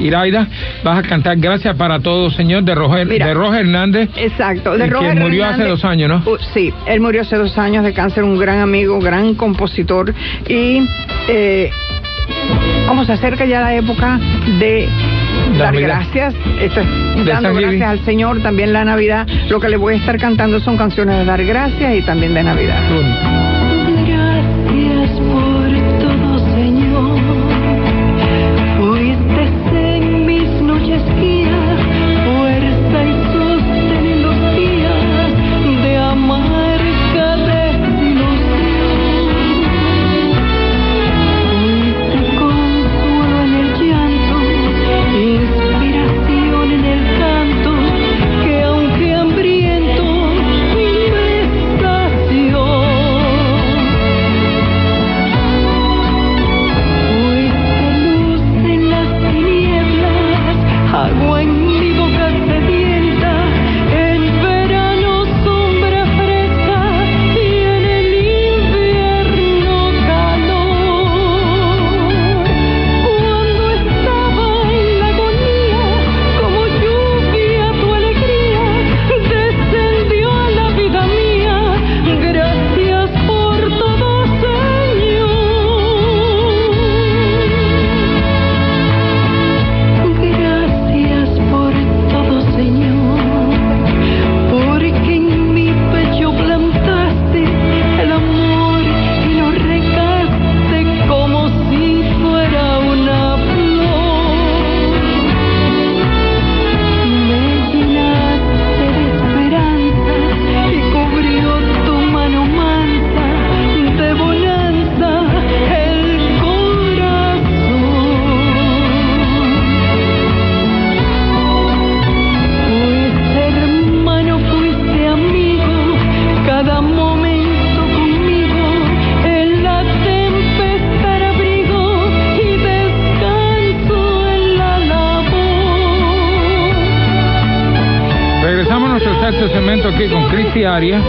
Vas a cantar Gracias para todos, Señor, de Roger, Mira. de Roger Hernández. Exacto, de que Roger murió hace dos años, ¿no? Uh, sí, él murió hace dos años de cáncer, un gran amigo, gran compositor. Y eh, vamos, acerca ya la época de dar gracias. Esto es dando gracias al Señor, también la Navidad. Lo que le voy a estar cantando son canciones de dar gracias y también de Navidad. Arias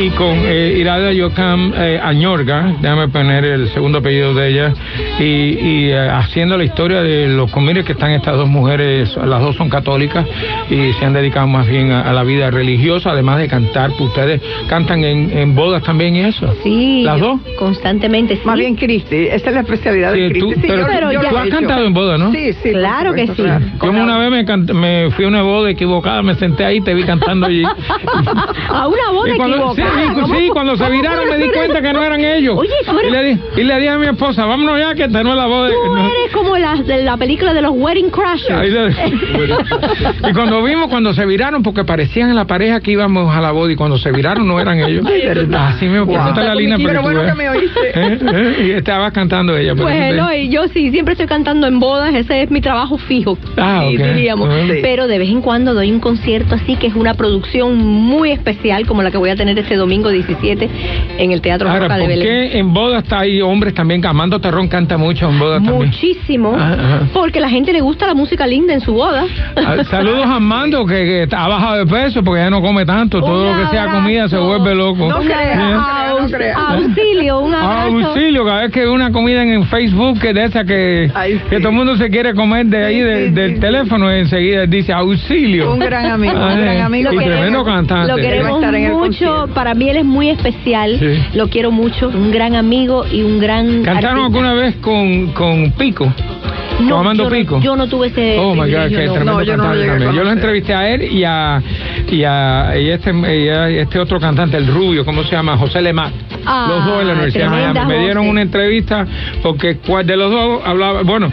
y con eh, Irada Yocam eh, Añorga, déjame poner el segundo apellido de ella, y, y, eh, haciendo la historia de los comires que están estas dos mujeres, las dos son católicas y se han dedicado más bien a, a la vida religiosa, además de cantar, pues ustedes cantan en, en bodas también y eso. Sí. ¿Las yo- dos? Constantemente, sí. Más bien Cristi, esa es la especialidad de Sí, Cristi. tú- Sí, pero pero yo Tú has cantado en boda, ¿no? Sí, sí. Claro que supuesto, sí. claro. Yo una vez me, cant- me fui a una boda equivocada, me senté ahí y te vi cantando allí. A una boda Y cuando, equivocada. y- ¿Cómo- sí, cuando se viraron me di cuenta que no eran ellos. Oye, tú eres- y, le di- y le dije a mi esposa, vámonos ya que esta no es la boda. Tú no. eres de la película de los Wedding Crashers. y cuando vimos, cuando se viraron, porque parecían la pareja que íbamos a la boda y cuando se viraron no eran ellos. Así me Wow. pregunta la Lina Pero bueno que me oíste. ¿Eh? ¿Eh? Y estaba cantando ella. por Pues te- Eloy, yo sí, siempre estoy cantando en bodas, ese es mi trabajo fijo, Ah, y diríamos. Ah. Sí. Pero de vez en cuando doy un concierto así que es una producción muy especial como la que voy a tener este domingo 17 en el Teatro Ahora, Roca de ¿por Belén. qué en bodas está ahí hombres también? Amando Terrón canta mucho en bodas también. Muchísimo, Ah, ajá. porque la gente le gusta la música linda en su boda. Ah, Saludos a Amando que, que ha bajado de peso porque ya no come tanto. Todo Un lo que sea comida se vuelve loco. No Un crea, Sí. no crea, no crea. Auxilio, un Ah, abrazo. auxilio, cada vez que veo una comida en, en Facebook que de esa que, Ay, sí. que todo el mundo se quiere comer de ahí Sí, de- sí, del sí, teléfono y enseguida dice auxilio. Un gran amigo, un gran amigo. Y Lo tremendo queremos. cantante. Lo queremos estar en el mucho, concierto. para mí él es muy especial, Sí. lo quiero mucho, un gran amigo y un gran ¿Cantaron artista. alguna vez con, con Pico? No, con Amando yo no- Pico. yo no tuve ese Oh my God, no. tremendo No, yo no lo cantante también. Yo lo conocer. entrevisté a él y a, y a y este, y a este otro cantante, el rubio, ¿cómo se llama? José Lemar. Ah, los dos en la Universidad de Miami. Me dieron una entrevista porque cuál de los dos hablaba, bueno,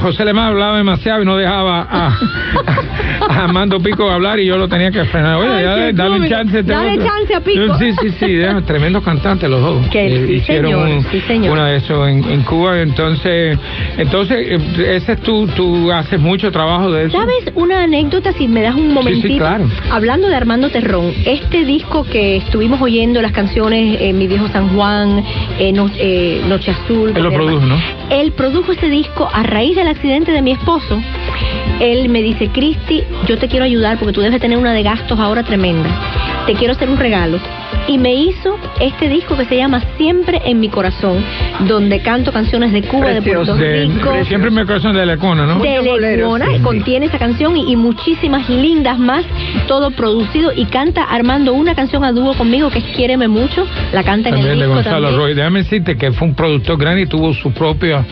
José Lemar hablaba demasiado y no dejaba a, a Amando Pico hablar y yo lo tenía que frenar. Oye, Ay, ya, dale cómico. chance. a este Dale otro. chance a Pico. Sí, sí, sí, deja- tremendos cantantes los dos. Que Eh, sí, hicieron señor, un- sí, señor. una de eso en, en Cuba, entonces, entonces eh, ese es tú, tú haces mucho trabajo de eso. ¿Sabes una anécdota si me das un momentito? claro. Hablando de Armando Terrón, este disco que estuvimos oyendo, las canciones eh, Mi Viejo San Juan, eh, No- eh, Noche Azul. Él lo produjo. ¿no? Él produjo ese disco a raíz del accidente de mi esposo. Él me dice, Cristi, yo te quiero ayudar porque tú debes tener una de gastos ahora tremenda. Te quiero hacer un regalo. Y me hizo este disco que se llama Siempre en mi corazón, donde canto canciones de Cuba, de Puerto Rico. de- siempre me corazón de la Econa, ¿no? de Lecuona, contiene esa canción y, y muchísimas lindas más, todo producido y canta Armando una canción a dúo conmigo que es Quiéreme mucho, la canta en el También de disco Gonzalo también. Roy. Déjame decirte que fue un productor grande y tuvo su propio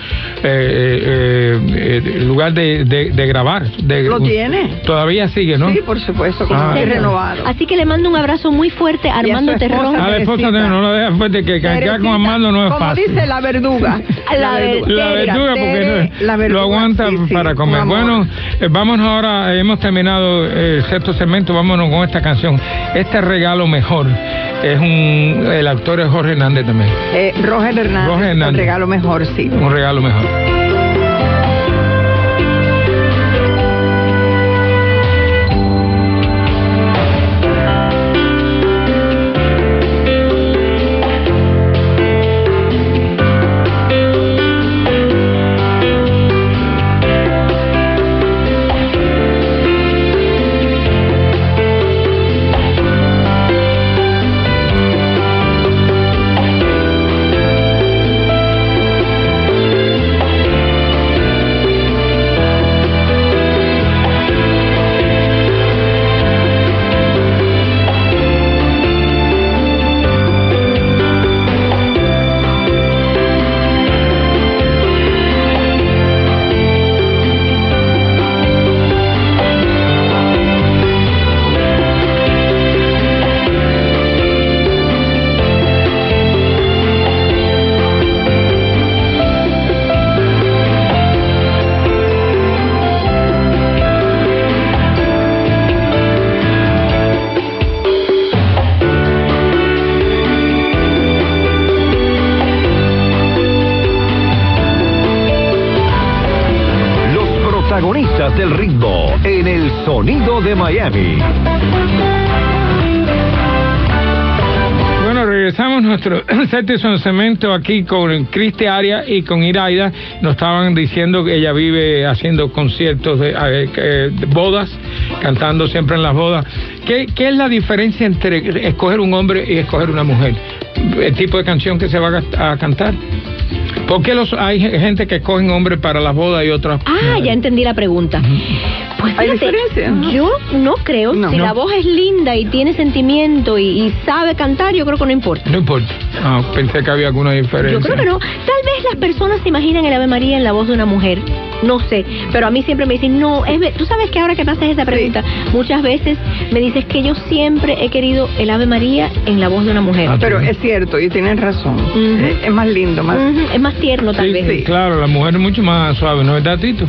eh, eh, eh, lugar de, de- de grabar. De- Lo tiene. Todavía sigue, ¿no? Sí, por supuesto, Ah, renovado. Así que le mando un abrazo muy fuerte a Armando Terrón. A la esposa de no lo deja fuerte que cantar con Armando no es Como fácil. dice la verduga. La ver- La verduga, porque no- la verduga, lo aguanta sí, sí, para un comer. Bueno, eh, vámonos ahora, eh, hemos terminado eh, el sexto segmento, vámonos con esta canción. Este regalo mejor es un, el actor es Jorge Hernández también. Eh, Roger Hernández, Roger Hernández. el regalo mejor, sí. Un regalo mejor. Miami. Bueno, regresamos nuestro séptimo cemento aquí con Cristi Aria y con Iraida. Nos estaban diciendo que ella vive haciendo conciertos de, eh, eh, de bodas, cantando siempre en las bodas. ¿Qué, ¿Qué es la diferencia entre escoger un hombre y escoger una mujer? El tipo de canción que se va a cantar. ¿Por qué los, hay gente que escogen hombres para las bodas y otras? Ah, ya entendí la pregunta. Pues ¿Hay fíjate, diferencia? yo no creo. No. si No. la voz es linda y tiene sentimiento y, y sabe cantar, yo creo que no importa. No importa. Ah, pensé que había alguna diferencia. Yo creo que no. Tal vez las personas se imaginan el Ave María en la voz de una mujer. No sé. Pero a mí siempre me dicen, no, es tú sabes que ahora que me haces esa pregunta, muchas veces me dices que yo siempre he querido el Ave María en la voz de una mujer. Ah, Pero es cierto, y tienen razón. Es más lindo, más... Es más tierno tal Sí, vez. sí, claro, la mujer es mucho más suave, ¿no es verdad, Tito?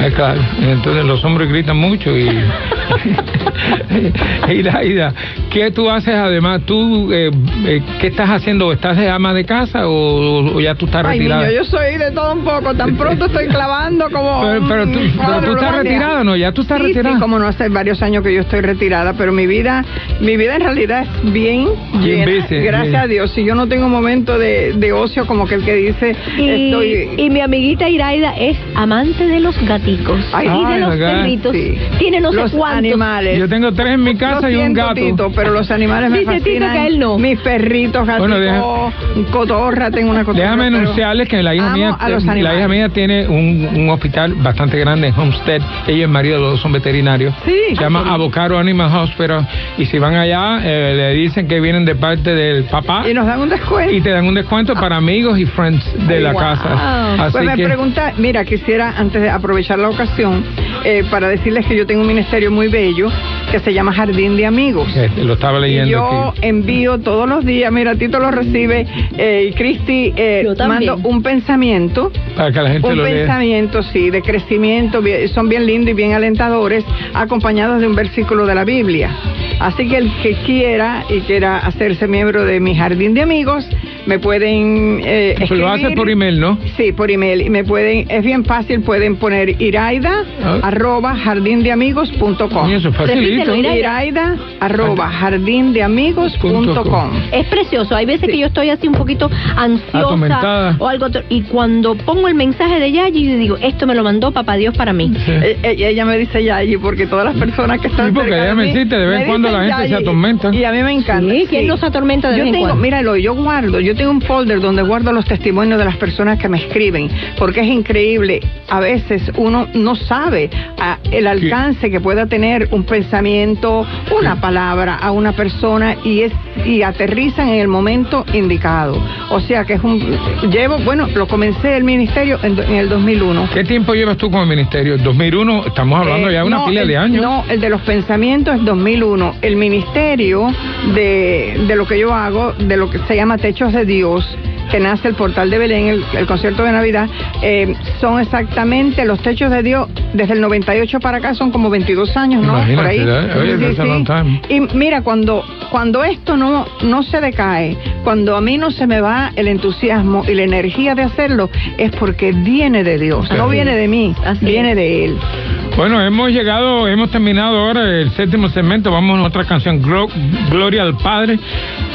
Es claro. Entonces los hombres gritan mucho y... Ida, Ida, ¿qué tú haces además? ¿Tú eh, eh, qué estás haciendo? ¿Estás de ama de casa o, o ya tú estás Ay, retirada? niño, yo soy de todo un poco. Tan pronto estoy clavando como. Pero- pero tú- pero tú estás retirada, ¿no? Ya tú estás Sí, retirada. Sí, como no hace varios años que yo estoy retirada, pero mi vida, mi vida en realidad es bien Bien llena, busy, gracias bien. a Dios. Si yo no tengo un momento de, de ocio como que el que dice Y, estoy. y mi amiguita Iraida es amante de los gaticos Ay, y de ay, los perritos. Sí. Tiene no los sé cuántos. animales. Yo tengo tres en mi casa Lo y un siento, gato. Tito, pero los animales me Dice Tito fascinan. que él no. Mis perritos, gatitos, Bueno, deja- cotorra, tengo una cotorra. Déjame anunciarles que la hija mía a los la hija animales. mía tiene un, un hospital bastante grande en Homestead. Ella y el marido los dos son veterinarios. Sí. Se llama Avocado Animal Hospital y si van allá eh, le dicen que vienen de parte del papá Y nos dan un descuento. y te dan un descuento para amigos y friends de Ay, la wow. casa. Así Pues me que pregunta, mira, quisiera antes de aprovechar la ocasión eh, para decirles que yo tengo un ministerio muy bello que se llama Jardín de Amigos. eh, lo estaba Y leyendo yo aquí. envío todos los días, mira, Tito lo recibe eh, y Cristi eh, Yo mando un pensamiento Para que la gente un lo lea. pensamiento, sí, de crecimiento, bien- son bien lindos y bien alentadores, acompañados de un versículo de la Biblia. Así que el que quiera y quiera hacerse miembro de mi jardín de amigos, me pueden eh, Pues lo hace escribir. por email, ¿no? Sí, por email. Y me pueden, es bien fácil, pueden poner iraida Ah. arroba jardindeamigos.com. Eso es facilito. Iraida. Iraida arroba jardindeamigos.com. Es precioso. Hay veces que yo estoy así un poquito ansiosa o algo. otro- Y cuando pongo el mensaje de Yayi, yo digo, esto me lo mandó papá Dios para mí. Eh, eh, ella me dice Yayi porque todas las personas que están Sí, porque cerca ella de me mí de vez en cuando la gente se atormenta. Y a mí me encanta. Sí, ¿quién nos atormenta de yo vez en tengo, cuando? Míralo, yo guardo, yo tengo un folder donde guardo los testimonios de las personas que me escriben, porque es increíble. A veces uno no sabe ah, el alcance que pueda tener un pensamiento, una palabra a una persona y es y aterrizan en el momento indicado. O sea que es un llevo, bueno, lo comencé el ministerio en, el 2001. ¿Qué tiempo llevas tú con el ministerio? 2001, estamos hablando Eh, ya de una no, pila el- de años. No, el de los pensamientos es 2001. El ministerio de, de lo que yo hago, de lo que se llama Techos de Dios, que nace el portal de Belén, el, el concierto de Navidad, eh, son exactamente los Techos de Dios, desde el 98 para acá son como 22 años, ¿no? Imagínate, Por ahí. Y mira, cuando, cuando esto no, no se decae, cuando a mí no se me va el entusiasmo y la energía de hacerlo, es porque viene de Dios, no viene de mí, viene de Él. Bueno, hemos llegado, hemos terminado ahora el séptimo segmento. Vamos a otra canción, Glo- Gloria al Padre,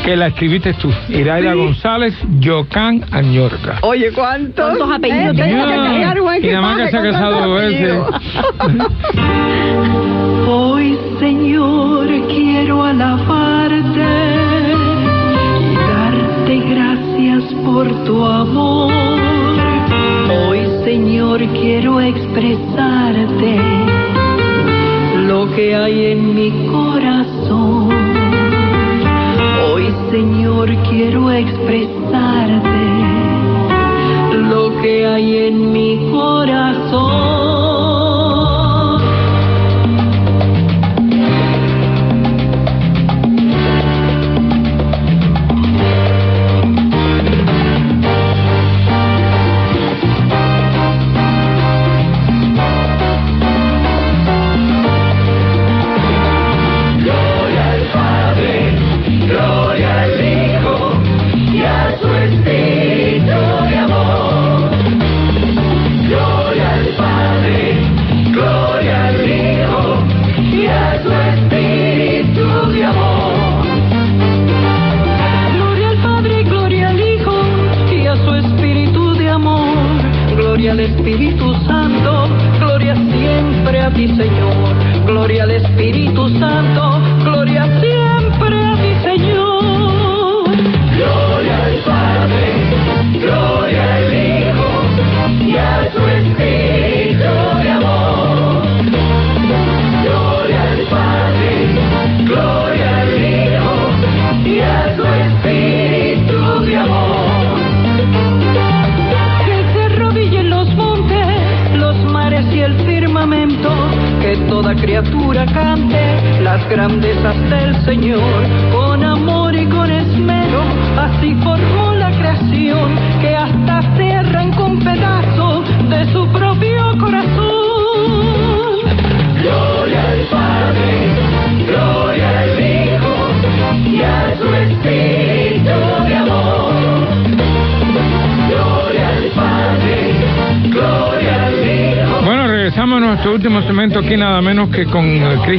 que la escribiste tú. Iraida Sí. González, Yocán Añorca. Oye, ¿cuántos? ¿Cuántos apellidos Eh, que cargar un Y nada más que se ha casado veces. Hoy, Señor, quiero alabarte y darte gracias por tu amor. Hoy, Señor, quiero expresarte lo que hay en mi corazón. Señor, quiero expresarte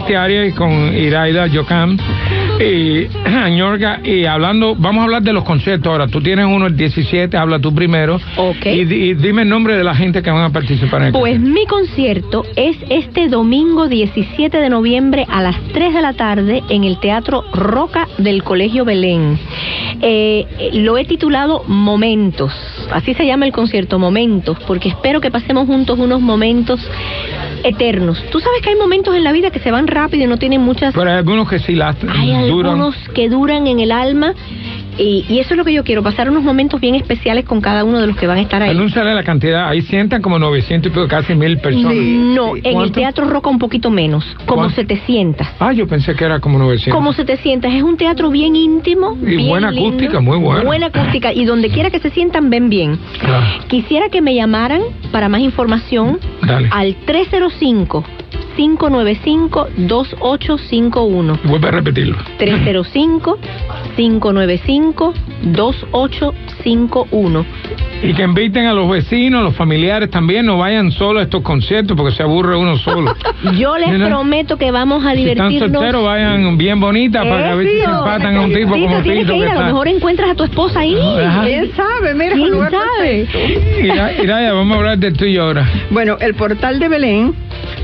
Cristi Arias y con Iraida Yocam y Ñorga y hablando, vamos a hablar de los conciertos ahora. Tú tienes uno el 17, habla tú primero. Ok. Y, di- y dime el nombre de la gente que van a participar en el Pues mi concierto es este domingo 17 de noviembre a las 3 de la tarde en el Teatro Roca del Colegio Belén. Eh, lo he titulado Momentos, así se llama el concierto, Momentos, porque espero que pasemos juntos unos momentos eternos. Tú sabes que hay momentos en la vida que se van rápido y no tienen muchas... Pero hay algunos que sí las Hay duran. algunos que duran en el alma y, y eso es lo que yo quiero, pasar unos momentos bien especiales con cada uno de los que van a estar ahí. Anúnciale la cantidad, ahí sientan como 900 y casi mil personas. No, en el. Teatro Roca un poquito menos, como ¿Cuánto? 700. Ah, yo pensé que era como 900. Como 700, es un teatro bien íntimo. Y bien buena lindo, acústica, muy buena. Buena acústica, y donde quiera que se sientan, ven bien. Claro. Quisiera que me llamaran para más información Dale. al 305 595 2851. Vuelve a repetirlo. 305 595 2851. Y que inviten a los vecinos, a los familiares también, no vayan solo a estos conciertos porque se aburre uno solo. Yo les prometo que vamos a Si están divertirnos. solteros, vayan bien bonitas para que a si se empatan a un tipo como tú Tito que ir, a lo mejor encuentras a tu esposa ahí. ¿Quién sabe? Mira, ¿Quién lugar sabe? Ira- Iraya, vamos a hablar del tuyo ahora. Bueno, el portal de Belén,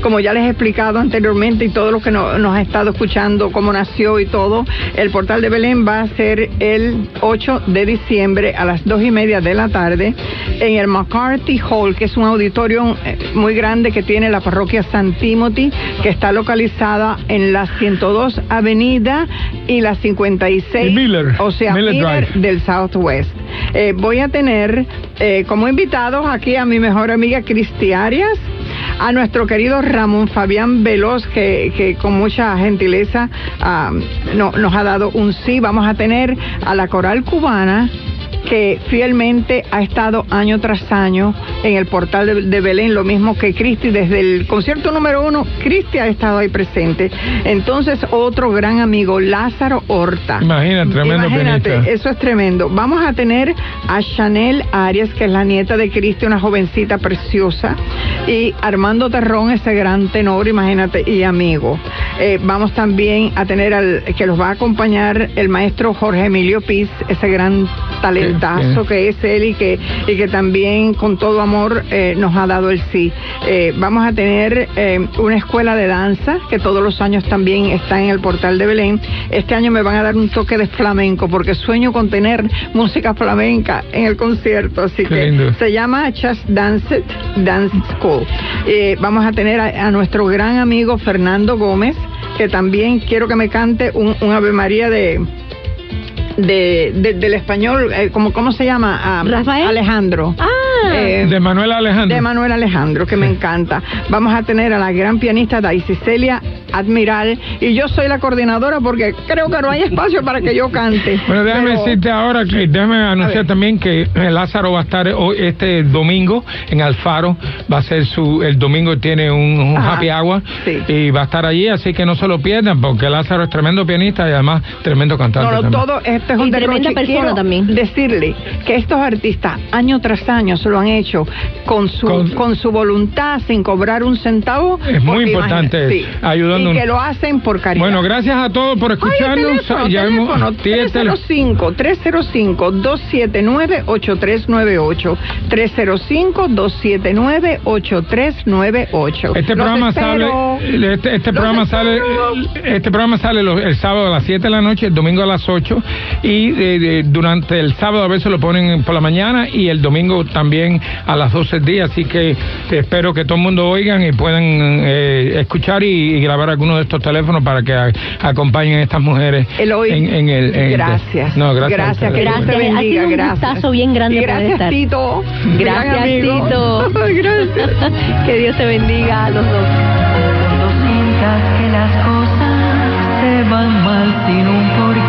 como ya les he explicado anteriormente y todo lo que no- nos ha estado escuchando, cómo nació y todo, el portal de Belén va a ser el 8 de diciembre a las 2 y media de la tarde en el McCarthy Hall, que es un auditorio eh, muy grande que tiene la parroquia San Timothy, que está localizada en la 102 Avenida y la 56, Y Miller, o sea, Miller del Southwest. Eh, voy a tener eh, como invitados aquí a mi mejor amiga Cristi Arias, a nuestro querido Ramón Fabián Veloz, que, que con mucha gentileza ah, no- nos ha dado un sí. Vamos a tener a la coral cubana que fielmente ha estado año tras año en el portal de, de Belén, lo mismo que Cristi, desde el concierto número uno, Cristi ha estado ahí presente. Entonces, otro gran amigo, Lázaro Horta. Imagina, tremendo Imagínate, pianista. eso es tremendo. Vamos a tener a Chanel Arias, que es la nieta de Cristi, una jovencita preciosa, y Armando Terrón, ese gran tenor, imagínate, y amigo. Eh, vamos también a tener al que los va a acompañar el maestro Jorge Emilio Piz, ese gran que es él y que, y que también con todo amor eh, nos ha dado el sí. Eh, vamos a tener eh, una escuela de danza que todos los años también está en el portal de Belén. Este año me van a dar un toque de flamenco porque sueño con tener música flamenca en el concierto, así Qué que lindo. se llama Just Dance It Dance School. Vamos a tener a, a nuestro gran amigo Fernando Gómez, que también quiero que me cante un, un Ave María de, de, de- del español, eh, ¿cómo, ¿cómo se llama? Ah, ¿Rafael? Alejandro. Ah, Eh, De Manuel Alejandro. de Manuel Alejandro, que me encanta. Vamos a tener a la gran pianista Daisy Celia Admiral y yo soy la coordinadora porque creo que no hay espacio para que yo cante. Bueno, déjame Pero- decirte ahora, que déjame anunciar también que Lázaro va a estar hoy, este domingo en Alfaro, va a ser su, el domingo tiene un, un Ajá, happy hour sí. y va a estar allí, así que no se lo pierdan porque Lázaro es tremendo pianista y además tremendo cantante. No, no, todo esto es Y un tremenda derroche. persona Quiero también. decirle que estos artistas año tras año se lo han hecho con su Con- con, su voluntad sin cobrar un centavo. Es muy importante sí. ayudando dando y que lo hacen por caridad. Bueno, gracias a todos por escucharnos. Ay, el teléfono, Ya hemos- teléfono, tele- 305-305-279-8398. 305-279-8398. Este Los programa espero. sale, este, este programa sale, este programa sale los- el sábado a las 7 de la noche, el domingo a las 8 y eh, de- durante el sábado a veces lo ponen por la mañana y el domingo también a las 12 del día, así que espero que todo el mundo oigan y puedan eh, escuchar y, y grabar algunos de estos teléfonos para que a- acompañen a estas mujeres Eloy, en, en el... en- gracias. no, gracias. Gracias, ustedes. que Dios te Gracias, ha sido un gracias. gustazo bien grande gracias, estar. Tito. Gran Gracias, amigo. Tito. gracias. que Dios te bendiga a los dos. Cuando sientas que las cosas te van mal sin un porqué.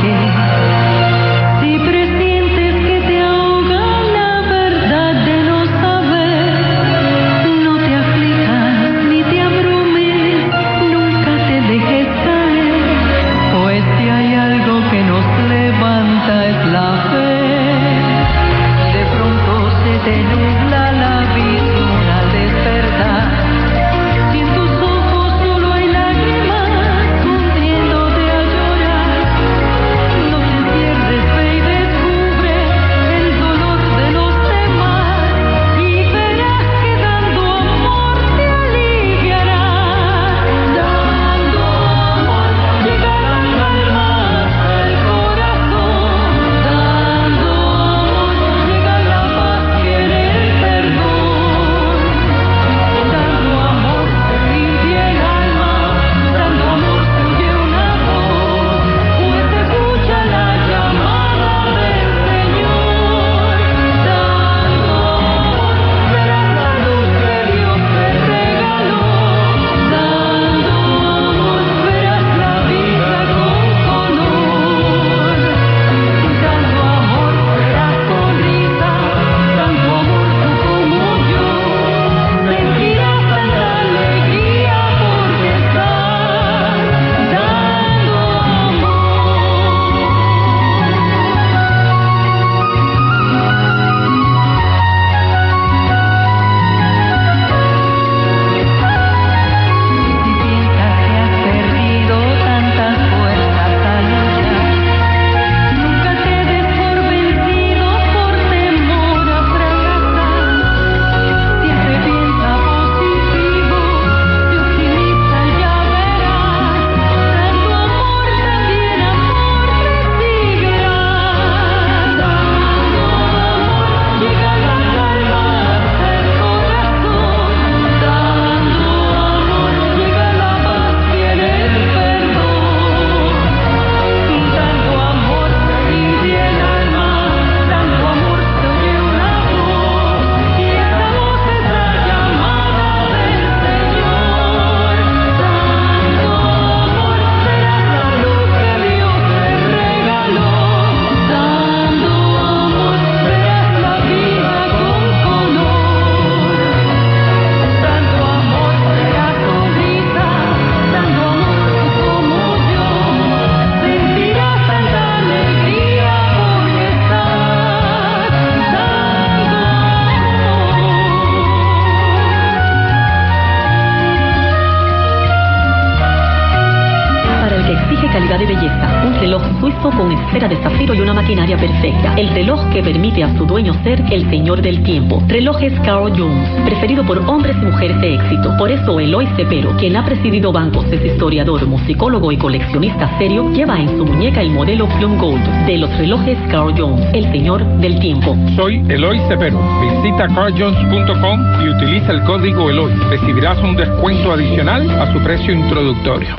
Señor del tiempo. Relojes Carl Jones, preferido por hombres y mujeres de éxito. Por eso Eloy Cepero, quien ha presidido bancos, es historiador, musicólogo y coleccionista serio, lleva en su muñeca el modelo Plum Gold de los relojes Carl Jones, el señor del tiempo. Soy Eloy Cepero. Visita carjones.com y utiliza el código Eloy. Recibirás un descuento adicional a su precio introductorio.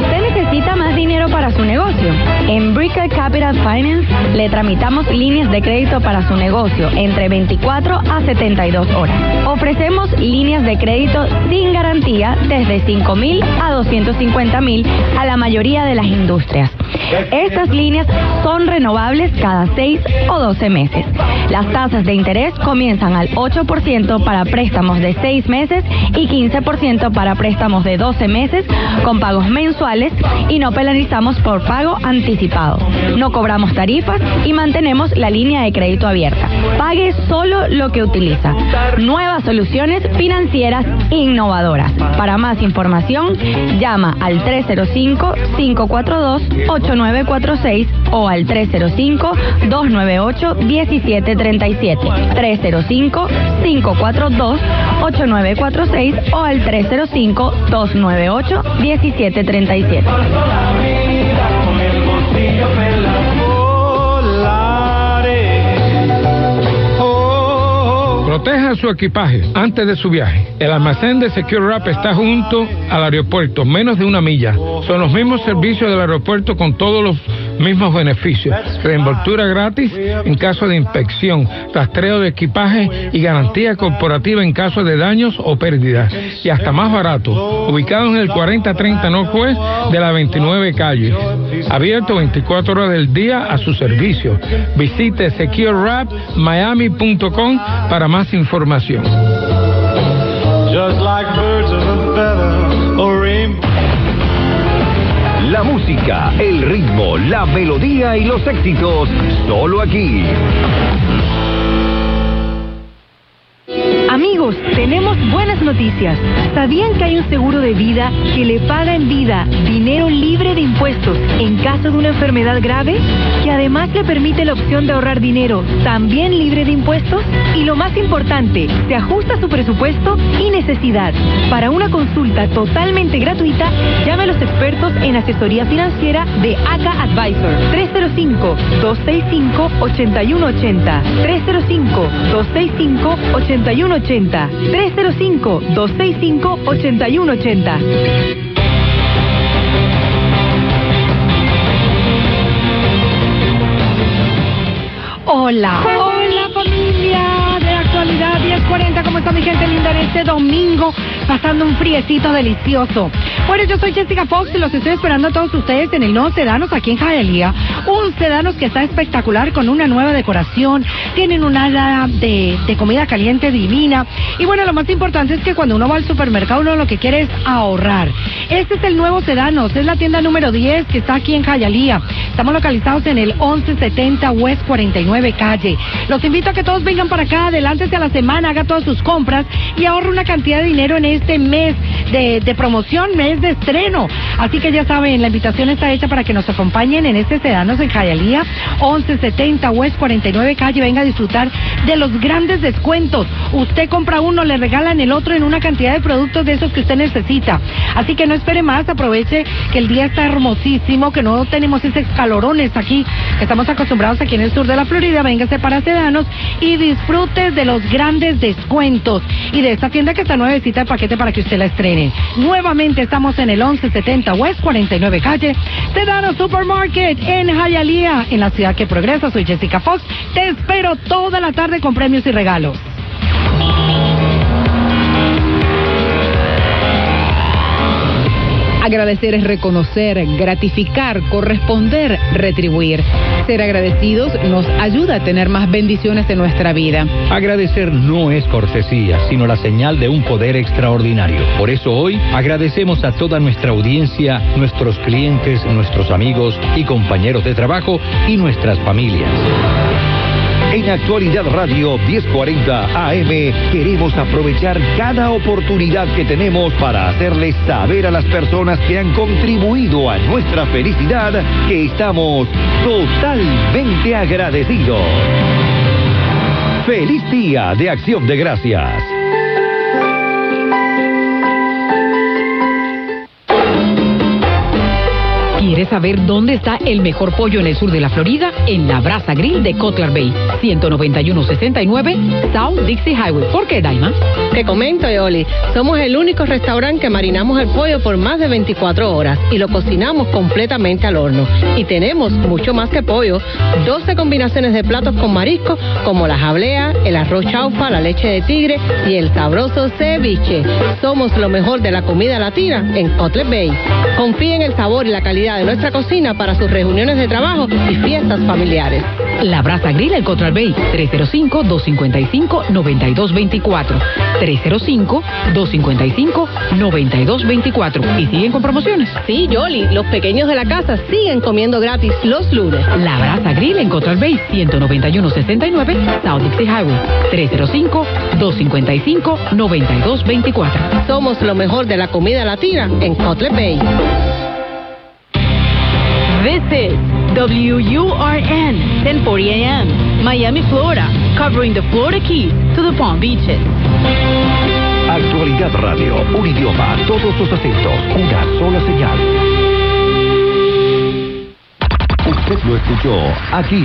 ¿Usted necesita más dinero para su negocio? En Brickell Capital Finance le tramitamos líneas de crédito para su negocio entre 24 a 72 horas. Ofrecemos líneas de crédito sin garantía desde 5 mil a 250 mil a la mayoría de las industrias. Estas líneas son renovables cada 6 o 12 meses. Las tasas de interés comienzan al 8% para préstamos de 6 meses y 15% para préstamos de 12 meses con pagos mensuales y no penalizamos por pago anticipado. No cobramos tarifas y mantenemos la línea de crédito abierta. Pague solo lo que utiliza. Nuevas soluciones financieras innovadoras. Para más información, llama al 305-542-8946 o al 305-298-1737. 305-542-8946 o al 305-298-1737. Proteja su equipaje antes de su viaje. El almacén de Secure Wrap está junto al aeropuerto, menos de una milla. Son los mismos servicios del aeropuerto con todos los mismos beneficios. Reenvoltura gratis en caso de inspección, rastreo de equipaje y garantía corporativa en caso de daños o pérdidas. Y hasta más barato. Ubicados en el 4030 Northwest de la 29 calle. Abierto 24 horas del día a su servicio. Visite securewrapmiami.com para más información. La música, el ritmo, la melodía y los éxitos, solo aquí. Amigos, tenemos buenas noticias. ¿Sabían que hay un seguro de vida que le paga en vida dinero libre de impuestos en caso de una enfermedad grave? Que además le permite la opción de ahorrar dinero también libre de impuestos? Y lo más importante, se ajusta a su presupuesto y necesidad. Para una consulta totalmente gratuita, llame a los expertos en asesoría financiera de ACA Advisor. 305-265-8180. 305-265-8180. 305-265-8180. Hola, hola familia de actualidad 1040, ¿cómo está mi gente linda en este domingo? Pasando un friecito delicioso. Bueno, yo soy Jessica Fox y los estoy esperando a todos ustedes en el nuevo Sedanos aquí en Hialeah. Un Sedanos que está espectacular con una nueva decoración, tienen un área de, de comida caliente divina. Y bueno, lo más importante es que cuando uno va al supermercado uno lo que quiere es ahorrar. Este es el nuevo Sedanos, es la tienda número 10 que está aquí en Hialeah. Estamos localizados en el 1170 West 49 Calle. Los invito a que todos vengan para acá, adelántese a la semana, haga todas sus compras y ahorre una cantidad de dinero en este mes de, promoción, mes de estreno. Así que ya saben, la invitación está hecha para que nos acompañen en este Sedanos en Hialeah, 1170 West 49 Calle. Venga a disfrutar de los grandes descuentos. Usted compra uno, le regalan el otro en una cantidad de productos de esos que usted necesita. Así que no espere más, aproveche que el día está hermosísimo, que no tenemos esos calorones aquí, que estamos acostumbrados aquí en el sur de la Florida. Véngase para Sedanos y disfrute de los grandes descuentos y de esta tienda que está nuevecita de paquete para que usted la estrene. Nuevamente estamos en el 1170 West 49 Calle, Sedano Supermarket en Hialeah, en la ciudad que progresa. Soy Jessica Fox. Te espero toda la tarde con premios y regalos. Agradecer es reconocer, gratificar, corresponder, retribuir. Ser agradecidos nos ayuda a tener más bendiciones en nuestra vida. Agradecer no es cortesía, sino la señal de un poder extraordinario. Por eso hoy agradecemos a toda nuestra audiencia, nuestros clientes, nuestros amigos y compañeros de trabajo y nuestras familias. En Actualidad Radio 1040 AM queremos aprovechar cada oportunidad que tenemos para hacerles saber a las personas que han contribuido a nuestra felicidad que estamos totalmente agradecidos. Feliz día de acción de gracias. ¿Quieres saber dónde está el mejor pollo en el sur de la Florida? En la Brasa Grill de Cutler Bay, 19169 South Dixie Highway. ¿Por qué, Daima? Te comento, Yoli, somos el único restaurante que marinamos el pollo por más de 24 horas y lo cocinamos completamente al horno. Y tenemos mucho más que pollo, 12 combinaciones de platos con mariscos como la jablea, el arroz chaufa, la leche de tigre y el sabroso ceviche. Somos lo mejor de la comida latina en Cutler Bay. Confía en el sabor y la calidad de nuestra cocina para sus reuniones de trabajo y fiestas familiares. La Brasa Grill en Cotral Bay, 305-255-9224. 305-255-9224. ¿Y siguen con promociones? Sí, Yoli, los pequeños de la casa siguen comiendo gratis los lunes. La Brasa Grill en Cotral Bay, 19169 South Dixie Highway, 305-255-9224. Somos lo mejor de la comida latina en Cotlet Bay. This is WURN 1040 AM, Miami, Florida, covering the Florida Keys to the Palm Beaches. Actualidad Radio, un idioma, todos los acentos, una sola señal. Usted lo escuchó aquí.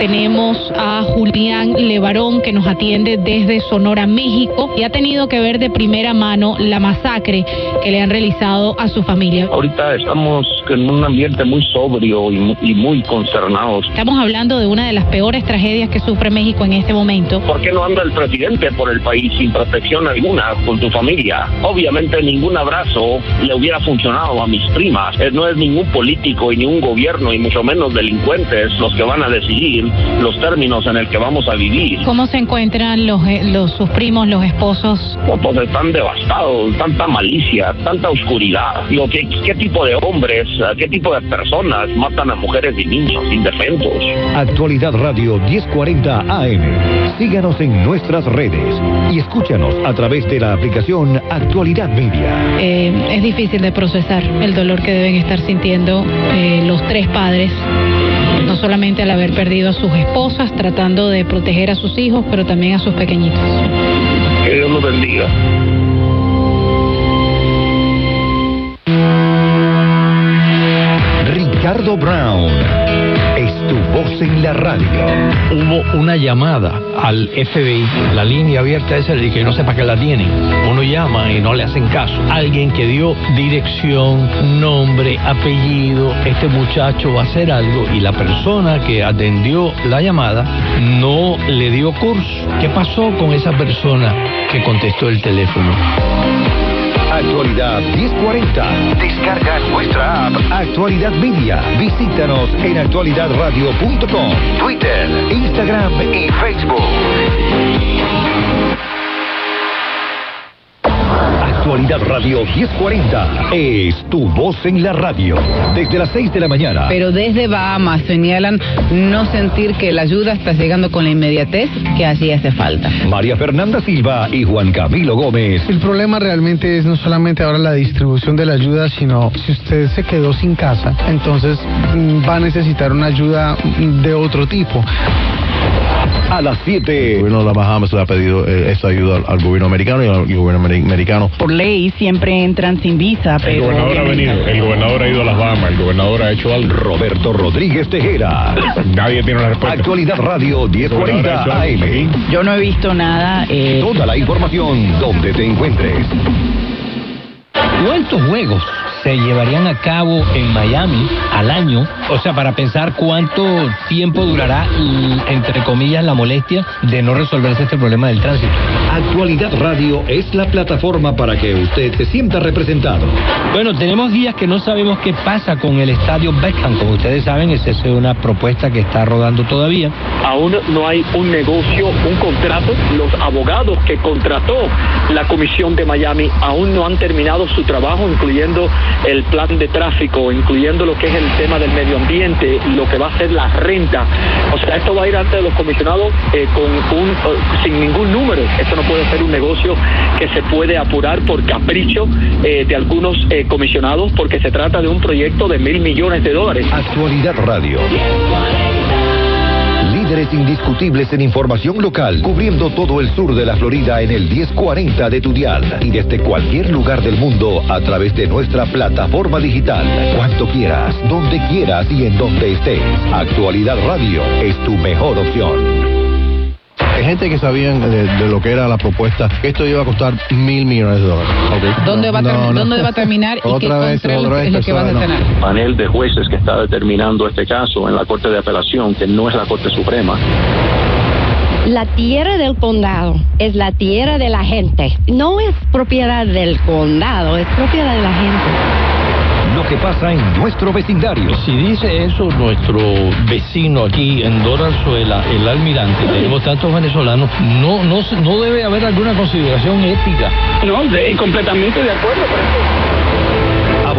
Tenemos a Julián Levarón que nos atiende desde Sonora, México y ha tenido que ver de primera mano la masacre que le han realizado a su familia. Ahorita estamos en un ambiente muy sobrio y mu- y muy consternados. Estamos hablando de una de las peores tragedias que sufre México en este momento. ¿Por qué no anda el presidente por el país sin protección alguna con su familia? Obviamente ningún abrazo le hubiera funcionado a mis primas. Eh, No es ningún político y ni un gobierno y mucho menos delincuentes los que van a decidir los términos en el que vamos a vivir. ¿Cómo se encuentran los, eh, los sus primos, los esposos? No, Pues están devastados, tanta malicia, tanta oscuridad. Digo, ¿qué, qué tipo de hombres, qué tipo de personas matan a mujeres y niños indefensos? Actualidad Radio 1040 AM. Síganos en nuestras redes y escúchanos a través de la aplicación Actualidad Media. Eh, es difícil de procesar el dolor que deben estar sintiendo eh, los tres padres, no solamente al haber perdido a sus esposas, tratando de proteger a sus hijos, pero también a sus pequeñitos. Que Dios los bendiga. Ricardo Brown en la radio. Hubo una llamada al FBI, la línea abierta esa, y que no sepa que la tienen. Uno llama y no le hacen caso. Alguien que dio dirección, nombre, apellido, este muchacho va a hacer algo y la persona que atendió la llamada no le dio curso. ¿Qué pasó con esa persona que contestó el teléfono? Actualidad 1040. Descarga nuestra app Actualidad Media. Visítanos en actualidadradio.com, Twitter, Instagram y Facebook. Actualidad Radio 1040 es tu voz en la radio. Desde las 6 de la mañana. Pero desde Bahamas señalan no sentir que la ayuda está llegando con la inmediatez que así hace falta. María Fernanda Silva y Juan Camilo Gómez. El problema realmente es no solamente ahora la distribución de la ayuda, sino si usted se quedó sin casa, entonces mm, va a necesitar una ayuda de otro tipo. A las 7. El gobierno de las Bahamas le ha pedido eh, esta ayuda al, al gobierno americano y al, y gobierno ameri- americano. Por ley siempre entran sin visa, El pero... gobernador ha venido, el gobernador ha ido a las Bahamas, el gobernador ha hecho algo. Roberto Rodríguez Tejera. Nadie tiene la respuesta. Actualidad Radio 1040 AM. Yo no he visto nada. eh, Toda la información donde te encuentres. ¿Cuántos juegos se llevarían a cabo en Miami al año? O sea, para pensar cuánto tiempo durará, y, entre comillas, la molestia de no resolverse este problema del tránsito. Actualidad Radio es la plataforma para que usted se sienta representado. Bueno, tenemos días que no sabemos qué pasa con el estadio Beckham. Como ustedes saben, esa es una propuesta que está rodando todavía. Aún no hay un negocio, un contrato. Los abogados que contrató la Comisión de Miami aún no han terminado su trabajo, incluyendo el plan de tráfico, incluyendo lo que es el tema del medio ambiente, lo que va a ser la renta. O sea, esto va a ir ante los comisionados eh, con un, eh, sin ningún número. Esto no puede ser un negocio que se puede apurar por capricho eh, de algunos comisionados, porque se trata de un proyecto de mil millones de dólares. Actualidad Radio. Indiscutibles en información local, cubriendo todo el sur de la Florida en el 1040 de tu dial y desde cualquier lugar del mundo a través de nuestra plataforma digital. Cuanto quieras, donde quieras y en donde estés. Actualidad Radio es tu mejor opción. Hay gente que sabían de, de lo que era la propuesta, esto iba a costar mil millones de dólares. Ok. ¿Dónde, va a No, no. ¿Dónde va a terminar y qué Otra vez, control otra vez, es lo que vas a persona, no. tener? panel de jueces que está determinando este caso en la Corte de Apelación, que no es la Corte Suprema. La tierra del condado es la tierra de la gente. No es propiedad del condado, es propiedad de la gente. Lo que pasa en nuestro vecindario. Si dice eso nuestro vecino aquí en Doranzuela, el almirante, tenemos tantos venezolanos, no, no, no debe haber alguna consideración ética. No, de, completamente de acuerdo.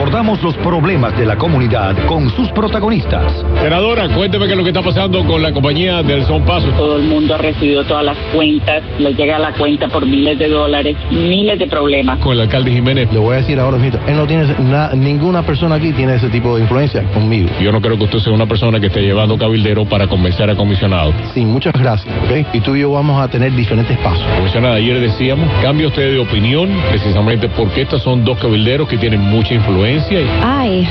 Abordamos los problemas de la comunidad con sus protagonistas. Senadora, cuénteme qué es lo que está pasando con la compañía del Son Paso. Todo el mundo ha recibido todas las cuentas, le llega la cuenta por miles de dólares, miles de problemas. Con el alcalde Jiménez. Le voy a decir ahora, mijito, él no tiene, na- ninguna persona aquí tiene ese tipo de influencia conmigo. Yo no creo que usted sea una persona que esté llevando cabildero para convencer a comisionado. Sí, muchas gracias, ¿ok? Y tú y yo vamos a tener diferentes pasos. Comisionada, ayer decíamos, cambia usted de opinión precisamente porque estos son dos cabilderos que tienen mucha influencia y Ay,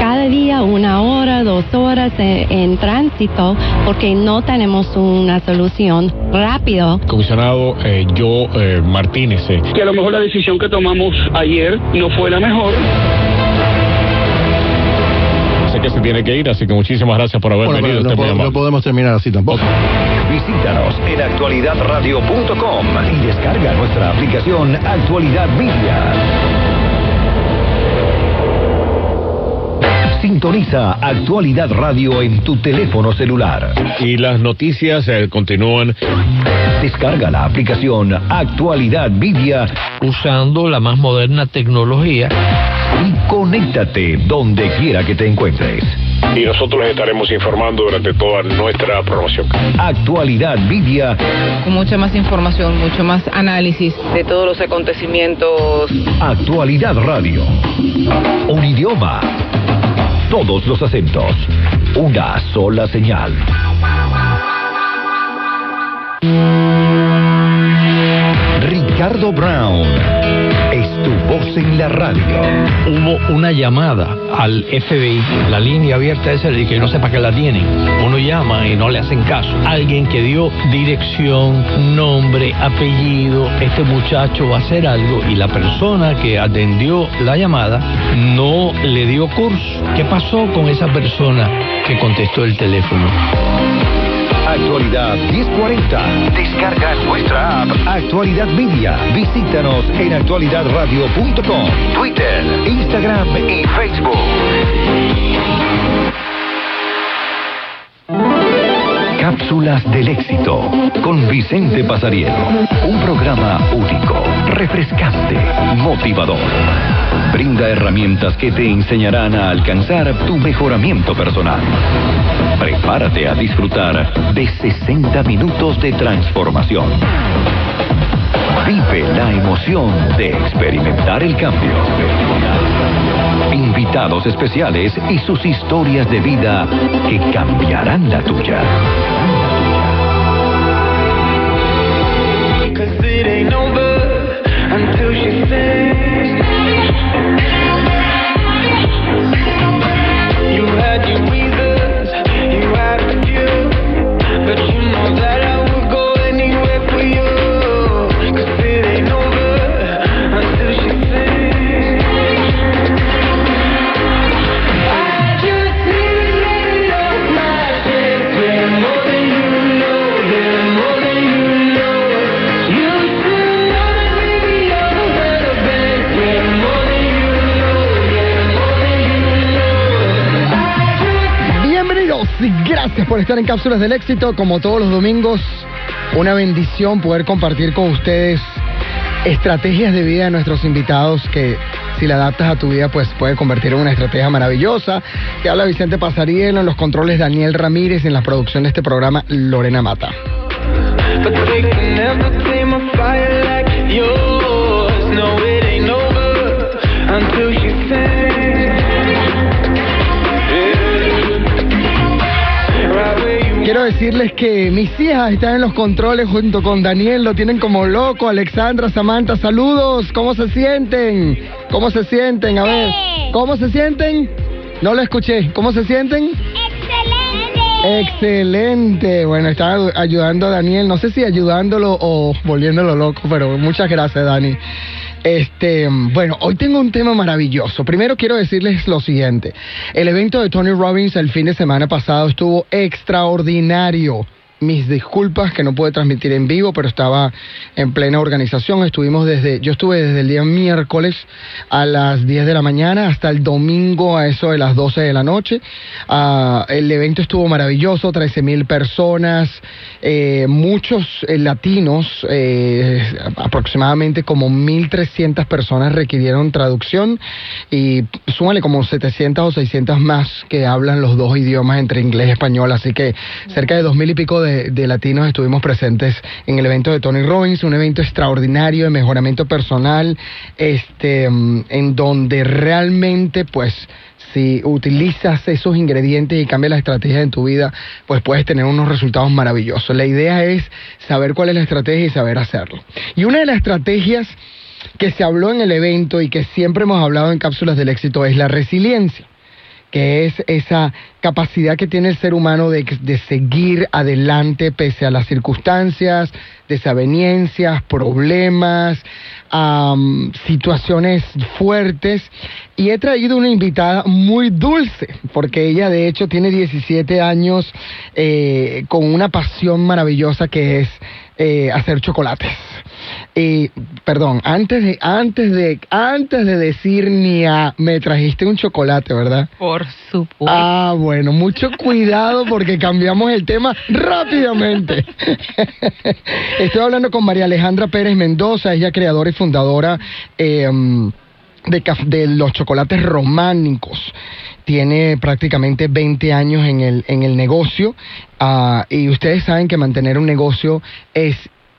cada día una hora, dos horas en, en tránsito porque no tenemos una solución rápido. Comisionado, eh, yo, eh, Martínez, eh, Que a lo mejor la decisión que tomamos ayer no fue la mejor. sé que se tiene que ir, así que muchísimas gracias por haber Bueno, venido. pero no, po- no podemos terminar así tampoco. Visítanos en actualidadradio.com y descarga nuestra aplicación Actualidad Media. Sintoniza Actualidad Radio en tu teléfono celular. Y las noticias eh, continúan. Descarga la aplicación Actualidad Media usando la más moderna tecnología y conéctate donde quiera que te encuentres. Y nosotros les estaremos informando durante toda nuestra promoción. Actualidad Media Con mucha más información, mucho más análisis de todos los acontecimientos. Actualidad Radio. Un idioma. Todos los acentos. Una sola señal. Ricardo Brown. En la radio. Hubo una llamada al FBI, la línea abierta esa de que no sepa que la tienen. Uno llama y no le hacen caso. Alguien que dio dirección, nombre, apellido, este muchacho va a hacer algo y la persona que atendió la llamada no le dio curso. ¿Qué pasó con esa persona que contestó el teléfono? Actualidad 1040. Descarga nuestra app Actualidad Media. Visítanos en actualidadradio.com, Twitter, Instagram y Facebook. Cápsulas del éxito con Vicente Pasarielo. Un programa único, refrescante, motivador. Brinda herramientas que te enseñarán a alcanzar tu mejoramiento personal. Prepárate a disfrutar de 60 minutos de transformación. Vive la emoción de experimentar el cambio. Invitados especiales y sus historias de vida que cambiarán la tuya. Por estar en Cápsulas del Éxito. Como todos los domingos, una bendición poder compartir con ustedes estrategias de vida de nuestros invitados que si la adaptas a tu vida pues puede convertir en una estrategia maravillosa. Que habla Vicente Pasarielo, en los controles Daniel Ramírez, en la producción de este programa Lorena Mata. Quiero decirles que mis hijas están en los controles junto con Daniel, lo tienen como loco. Alexandra, Samantha, saludos. ¿Cómo se sienten? ¿Cómo se sienten? A ver, ¿cómo se sienten? No lo escuché. ¿Cómo se sienten? Excelente. Bueno, estaba ayudando a Daniel. No sé si ayudándolo o volviéndolo loco, pero muchas gracias, Dani. Este, bueno, hoy tengo un tema maravilloso. Primero quiero decirles lo siguiente. El evento de Tony Robbins el fin de semana pasado estuvo extraordinario. Mis disculpas que no pude transmitir en vivo, pero estaba en plena organización. Estuvimos desde, yo estuve desde el día miércoles a las 10 de la mañana hasta el domingo a eso de las 12 de la noche. Ah, el evento estuvo maravilloso, 13 mil personas, eh, muchos eh, latinos, eh, aproximadamente como 1.300 personas requirieron traducción y súmale como 700 o 600 más que hablan los dos idiomas entre inglés y español, así que cerca de dos mil y pico de, de latinos estuvimos presentes en el evento de Tony Robbins, un evento extraordinario de mejoramiento personal, este, mm, en donde realmente pues si utilizas esos ingredientes y cambias la estrategia en tu vida, pues puedes tener unos resultados maravillosos. La idea es saber cuál es la estrategia y saber hacerlo. Y una de las estrategias que se habló en el evento y que siempre hemos hablado en cápsulas del éxito es la resiliencia que es esa capacidad que tiene el ser humano de, de seguir adelante pese a las circunstancias, desavenencias, problemas, situaciones fuertes. Y he traído una invitada muy dulce, porque ella de hecho tiene 17 años eh, con una pasión maravillosa que es eh, hacer chocolates. Y, perdón, antes de, antes de, antes de decir ni a, me trajiste un chocolate, ¿verdad? Por supuesto. Ah, bueno, mucho cuidado porque cambiamos el tema rápidamente. Estoy hablando con María Alejandra Pérez Mendoza, ella creadora y fundadora eh, de, de los chocolates románicos. Tiene prácticamente 20 años en el, en el negocio ah, y ustedes saben que mantener un negocio es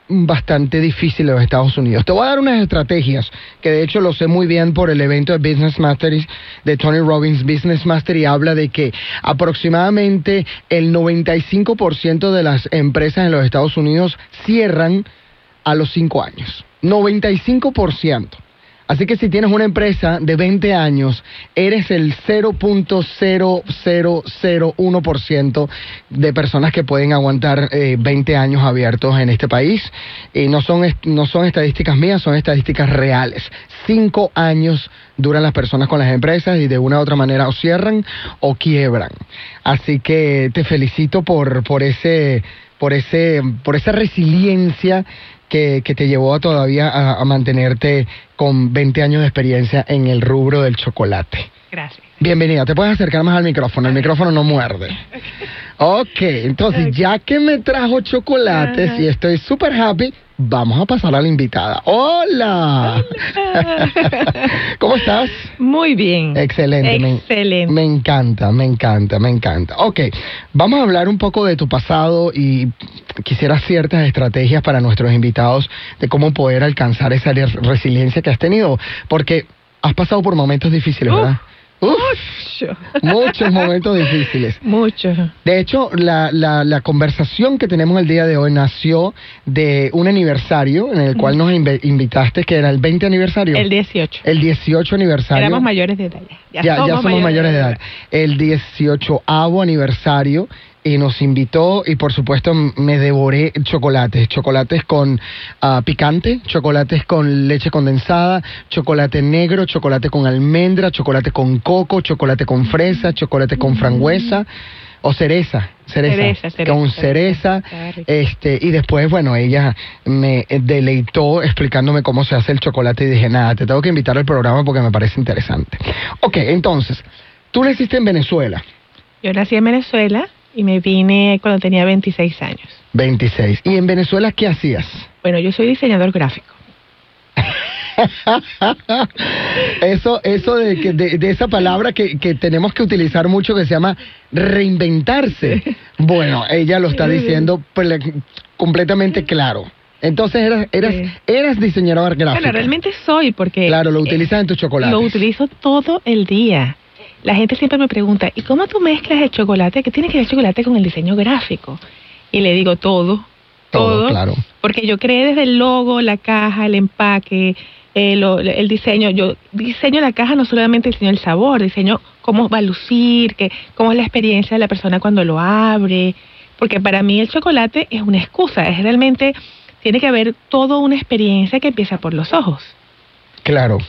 bastante difícil en los Estados Unidos. Te voy a dar unas estrategias que de hecho lo sé muy bien por el evento de Business Mastery de Tony Robbins Business Mastery habla de que aproximadamente el 95% de las empresas en los Estados Unidos cierran a los 5 años. 95%. Así que si tienes una empresa de 20 años, eres el 0.0001% de personas que pueden aguantar eh, 20 años abiertos en este país. Y no son, no son estadísticas mías, son estadísticas reales. Cinco años duran las personas con las empresas y de una u otra manera o cierran o quiebran. Así que te felicito por, por ese por ese por esa resiliencia que, que te llevó a todavía a, a mantenerte con 20 años de experiencia en el rubro del chocolate. Gracias. Bienvenida, te puedes acercar más al micrófono, el micrófono no muerde. Ok, entonces ya que me trajo chocolates y estoy súper happy, vamos a pasar a la invitada. ¡Hola! ¿Cómo estás? Muy bien. Excelente. me- Excelente. Me, encanta, me encanta, me encanta. Ok, vamos a hablar un poco de tu pasado y quisiera ciertas estrategias para nuestros invitados de cómo poder alcanzar esa re- resiliencia que has tenido, porque has pasado por momentos difíciles, ¿verdad? Muchos momentos difíciles. Mucho. De hecho, la, la, la conversación que tenemos el día de hoy nació de un aniversario en el cual nos inve- invitaste, que era el 20 aniversario. El 18. El 18 aniversario. Éramos mayores de edad. Ya, Ya, ya somos, mayores de edad. El 18 aniversario y nos invitó y por supuesto me devoré chocolates, chocolates con ah, picante, chocolates con leche condensada, chocolate negro, chocolate con almendra, chocolate con coco, chocolate con fresa, chocolate con frangüesa o cereza, cereza, Cereza, cereza, con cereza, este y después bueno ella me eh, deleitó explicándome cómo se hace el chocolate y dije nada te tengo que invitar al programa porque me parece interesante. Ok, entonces tú naciste en Venezuela. Yo nací en Venezuela y me vine cuando tenía 26 años. 26. ¿Y en Venezuela qué hacías? Bueno, yo soy diseñador gráfico. Eso, eso de, que- de, de esa palabra que, que tenemos que utilizar mucho que se llama reinventarse. Bueno, ella lo está diciendo ple- completamente claro. Entonces eras, eras, eras diseñador gráfico. Bueno, realmente soy porque... Claro, lo utilizas en tus chocolates. Lo utilizo todo el día. La gente siempre me pregunta, ¿y cómo tú mezclas el chocolate? ¿Qué tiene que ver el chocolate con el diseño gráfico? Y le digo todo. Todo, claro. Porque yo creé desde el logo, la caja, el empaque, eh, el diseño. Yo diseño la caja, no solamente diseño el sabor, diseño cómo va a lucir, que, cómo es la experiencia de la persona cuando lo abre. Porque para mí el chocolate es una excusa, es realmente, tiene que haber toda una experiencia que empieza por los ojos. Claro.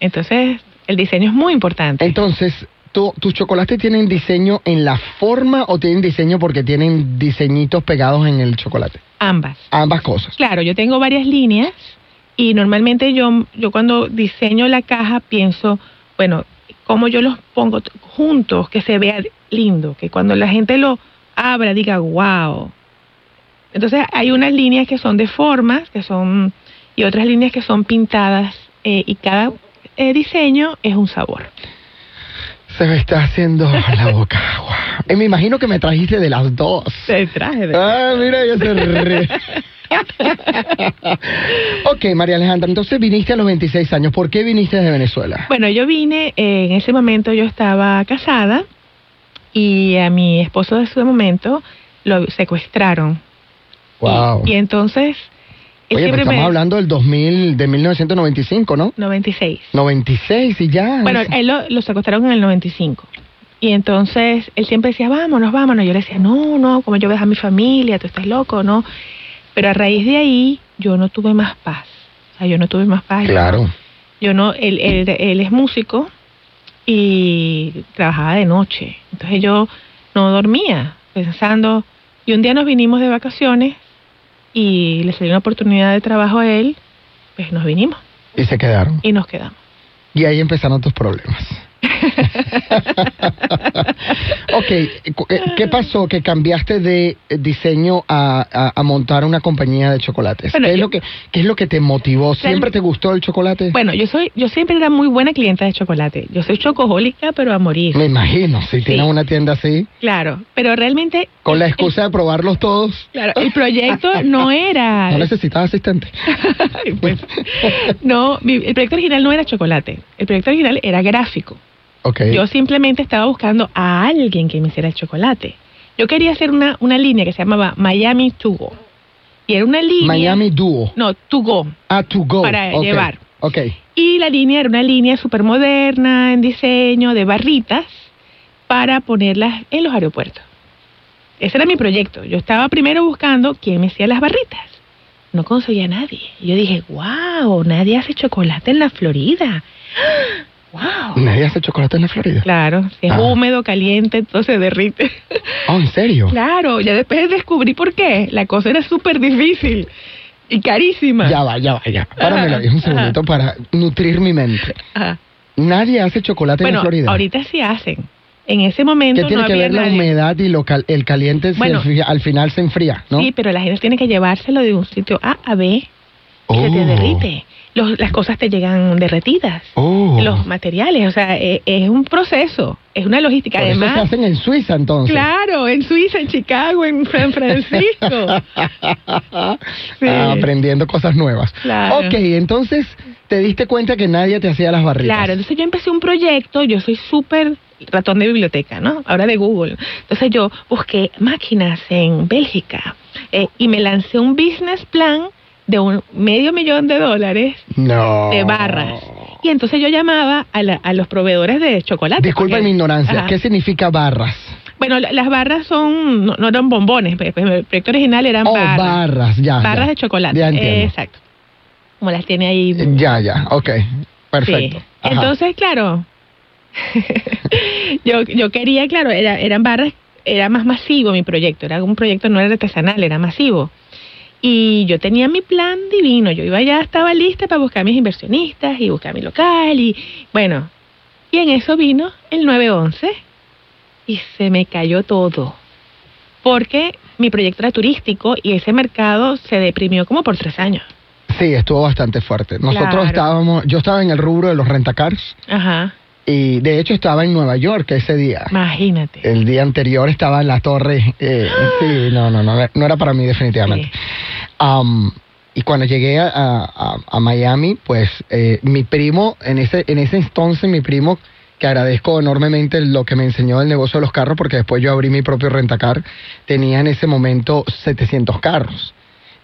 Entonces, el diseño es muy importante. Entonces, ¿tú- ¿tus chocolates tienen diseño en la forma o tienen diseño porque tienen diseñitos pegados en el chocolate? Ambas. Ambas cosas. Claro, yo tengo varias líneas y normalmente yo, yo cuando diseño la caja pienso, bueno, cómo yo los pongo juntos, que se vea lindo, que cuando la gente lo abra diga, wow. Entonces hay unas líneas que son de formas, que son, y otras líneas que son pintadas, eh, y cada eh, diseño es un sabor. Se me está haciendo la boca agua. Eh, me imagino que me trajiste de las dos. Te traje de Ah, mira, ya se ríe. ok, María Alejandra, entonces viniste a los 26 años. ¿Por qué viniste de Venezuela? Bueno, yo vine, eh, en ese momento yo estaba casada y a mi esposo de ese momento lo secuestraron. Wow. Y entonces, Oye, pero estamos me... hablando del 2000, de 1995, ¿no? 96. 96 y ya. Bueno, él lo, lo secuestraron en el 95. Y entonces él siempre decía, vámonos, vámonos. Yo le decía, no, no, como yo veo a mi familia, tú estás loco, ¿no? Pero a raíz de ahí, yo no tuve más paz. O sea, yo no tuve más paz. Claro. Yo no, él, él, él es músico y trabajaba de noche. Entonces yo no dormía pensando. Y un día nos vinimos de vacaciones y le salió una oportunidad de trabajo a él, pues nos vinimos Y se quedaron. y nos quedamos. Y ahí empezaron tus problemas. ok, eh, ¿qué pasó que cambiaste de diseño a, a- a montar una compañía de chocolates? Bueno, ¿Qué, es lo que, ¿Qué es lo que te motivó? ¿Siempre te gustó el chocolate? Bueno, yo soy, yo siempre era muy buena clienta de chocolate. Yo soy chocohólica, pero a morir. Me imagino, si tienes una tienda así, Claro, pero realmente, con la excusa de probarlos todos, claro, el proyecto no era, no necesitas asistente. no, mi- el proyecto original no era chocolate. El proyecto original era gráfico. Ok. Yo simplemente estaba buscando a alguien que me hiciera el chocolate. Yo quería hacer una, una línea que se llamaba Miami To Go. Y era una línea. Miami Duo. No, To Go. Ah, to go. Para llevar. Ok. Y la línea era una línea súper moderna en diseño, de barritas, para ponerlas en los aeropuertos. Ese era mi proyecto. Yo estaba primero buscando quién me hacía las barritas. No conseguía a nadie. Yo dije, wow, nadie hace chocolate en la Florida. ¡Wow! ¿Nadie hace chocolate en la Florida? Claro, si es Ah. húmedo, caliente, entonces se derrite. Oh, ¿en serio? Claro, ya después descubrí por qué. La cosa era súper difícil y carísima. Ya va, ya va, ya. Páramelo ahí un Ajá. segundito para nutrir mi mente. Ajá. Nadie hace chocolate en la Florida. ahorita sí hacen. En ese momento ¿Qué tiene no que había ver la humedad y lo cal- el caliente Bueno. al, fi- al final se enfría, no? Sí, pero la gente tiene que llevárselo de un sitio A a B y se te Oh. derrite. Los- las cosas te llegan derretidas. Oh. Los materiales, o sea, e- es, un proceso, es una logística. Por eso Además, se hacen en Suiza entonces. claro, en Suiza, en Chicago, en San Francisco. Sí. Ah, aprendiendo cosas nuevas. Claro. Ok, entonces te diste cuenta que nadie te hacía las barritas. Claro, entonces yo empecé un proyecto, yo soy súper ratón de biblioteca, ¿no? Ahora de Google. Entonces yo busqué máquinas en Bélgica eh, y me lancé un business plan de un medio millón de dólares No. de barras. Y entonces yo llamaba a, la- a los proveedores de chocolate. Disculpa porque- mi ignorancia. Ajá. ¿Qué significa barras? Bueno, la- las barras son, no, no eran bombones, pe- pe- el proyecto original eran Oh, barras. barras, ya. barras ya. de chocolate. Ya entiendo. Eh, Exacto. Como las tiene ahí. Ya, ya, ok. Perfecto. Sí. Entonces, claro, yo, yo quería, claro, era, eran barras, era más masivo mi proyecto, era un proyecto no era artesanal, era masivo. Y yo tenía mi plan divino, yo iba ya, estaba lista para buscar mis inversionistas y buscar mi local y bueno, y en eso vino el 911 y se me cayó todo. Porque mi proyecto era turístico y ese mercado se deprimió como por tres años. Sí, estuvo bastante fuerte. Nosotros Claro. estábamos, yo estaba en el rubro de los rentacars Ajá, y de hecho estaba en Nueva York ese día. imagínate. El día anterior estaba en la torre. eh, sí, no, no, no, no era para mí definitivamente. Am, y cuando llegué a, a- a Miami, pues eh, mi primo, en ese, en ese entonces mi primo, que agradezco enormemente lo que me enseñó del negocio de los carros, porque después yo abrí mi propio rentacar, tenía en ese momento 700 carros.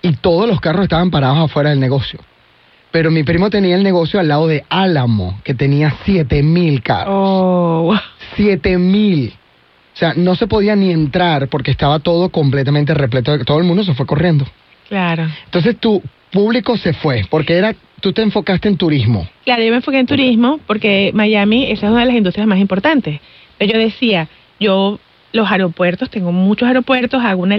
Y todos los carros estaban parados afuera del negocio. Pero mi primo tenía el negocio al lado de Álamo, que tenía 7000 carros. Oh, 7000. O sea, no se podía ni entrar porque estaba todo completamente repleto. de- Todo el mundo se fue corriendo. Claro. Entonces tu público se fue porque era tú te enfocaste en turismo. Claro, yo me enfoqué en turismo porque Miami esa es una de las industrias más importantes. Yo decía, yo los aeropuertos, tengo muchos aeropuertos, hago una